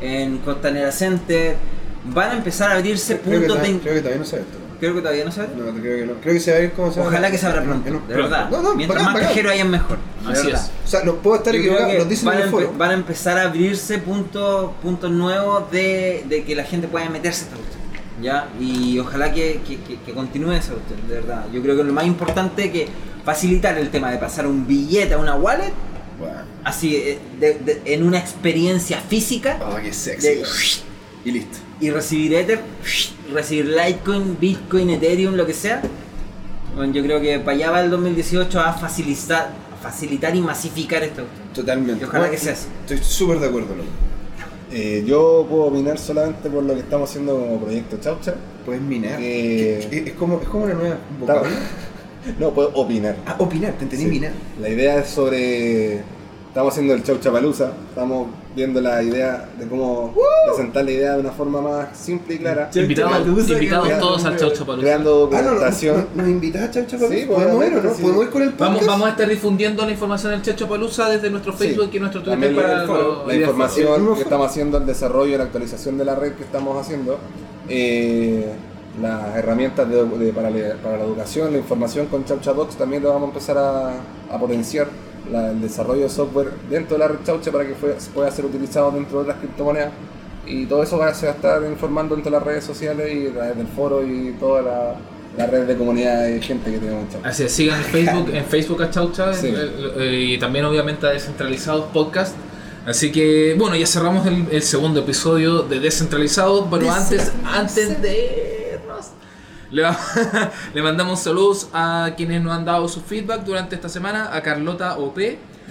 en Costanera Center. Van a empezar a abrirse Creo puntos de... creo que todavía no se. Creo que todavía no se abre. No, creo que no. Creo que se va a ver cómo se va a Ojalá que se abra pronto, en un- de verdad. No, no, Mientras bacán, más bacán. cajero hayan mejor. de Así verdad. es. O sea, no puedo estar Yo creo equivocado, que nos dicen van, en a el empe- foro. van a empezar a abrirse puntos puntos nuevos de, de que la gente pueda meterse a esta cuestión. ¿ya? Y ojalá que, que, que- que continúe esa cuestión, de verdad. Yo creo que lo más importante que facilitar el tema de pasar un billete a una wallet, Bueno. así eh, de- de- en una experiencia física, Oh, qué sexy. de- weón. Y listo. Y recibir Ether, recibir Litecoin, Bitcoin, Ethereum, lo que sea. Bueno, yo creo que para allá va el 2018 a facilitar, a facilitar y masificar esto. Totalmente. Y ojalá Bueno, que sea así. Estoy súper de acuerdo, loco. Eh, yo puedo opinar solamente por lo que estamos haciendo como proyecto Chaucha. Puedes minar. Que- Es, es como, es como una nueva vocabulario. <laughs> No, puedo opinar. Ah, opinar, te entendí Sí. minar. La idea es sobre. Estamos haciendo el Chaucha Palusa. Estamos viendo la idea de cómo presentar la idea de una forma más simple y clara. Invitados, todos al Chaucho Palusa. Creando Ah, no, no, documentación. ¿Nos invitas a Chaucha Palusa? Sí, ¿Podemos pues, ir o no? sí. ¿Podemos ir con el podcast? Vamos, vamos a estar difundiendo la información del Checho Palusa desde nuestro Facebook Sí. y nuestro Twitter También para la, los- la información que estamos haciendo, el desarrollo y la actualización de la red que estamos haciendo, eh, las herramientas de- de- para, la, para la educación, la información con Chaucha Docs también lo vamos a empezar a, a potenciar. La- el desarrollo de software dentro de la red Chaucha para que fue- pueda ser utilizado dentro de otras criptomonedas. Y todo eso va, se va a estar informando entre las redes sociales y a través del foro y toda la, la red de comunidad de gente que tenemos en Chaucha. Así es, sigan en Facebook, <laughs> en Facebook a Chaucha Sí. y también obviamente a Descentralizados Podcast. Así que bueno, ya cerramos el, el segundo episodio de Descentralizados, pero antes, antes de le, va- <laughs> le mandamos saludos a quienes nos han dado su feedback durante esta semana, a Carlota OP,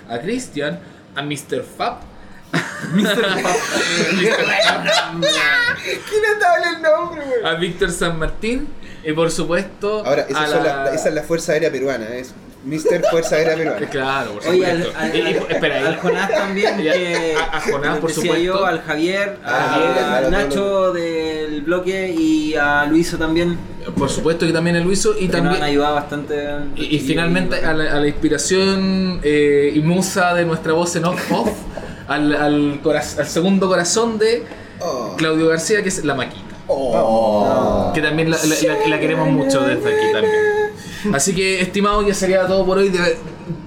a Cristian, a Mr. Fab. <laughs> Mr. Fab. <laughs> ¿Quién dable el nombre, güey? a Víctor San Martín y por supuesto Ahora, a esa, la- la- esa es la Fuerza Aérea Peruana, es Mr. Fuerza Aérea Peruana. <laughs> Claro, por Oye, al, supuesto. al- Y- y- al- espera, al Jonás también, <laughs> que a- a Jonás, por supuesto. yo, al Javier, Ah, a claro, Nacho del bloque y a Luiso también, Por supuesto que también el Luiso y que nos han también ayudado bastante. y, y finalmente a la, a la inspiración eh, y musa de nuestra voz en off, off, <laughs> al, al, coraz- al segundo corazón de Oh. Claudio García que es la maquita Oh. que también la, la- la- la queremos mucho desde aquí también así que estimado ya sería todo por hoy. De-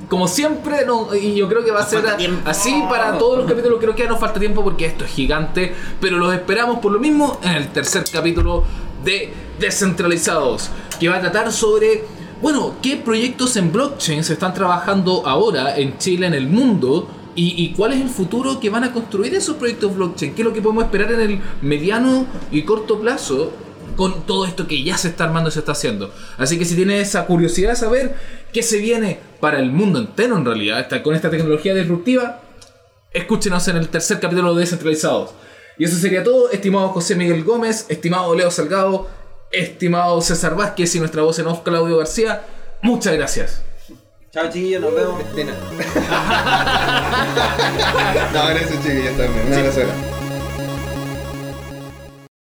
como siempre no, y yo creo que va a ser a- así para todos los capítulos. Creo que ya nos falta tiempo porque esto es gigante pero los esperamos por lo mismo en el tercer capítulo de Descentralizados que va a tratar sobre bueno, qué proyectos en blockchain se están trabajando ahora en Chile, en el mundo, y, y cuál es el futuro que van a construir esos proyectos blockchain, qué es lo que podemos esperar en el mediano y corto plazo con todo esto que ya se está armando y se está haciendo. Así que si tienes esa curiosidad de saber qué se viene para el mundo entero en realidad, con esta tecnología disruptiva, escúchenos en el tercer capítulo de Descentralizados. Y eso sería todo, estimado José Miguel Gómez, estimado Leo Salgado, estimado César Vázquez y nuestra voz en off Claudio García. Muchas gracias. Chao chiquillos, nos vemos. <laughs> No, gracias chicos, ya está bien. Un abrazo.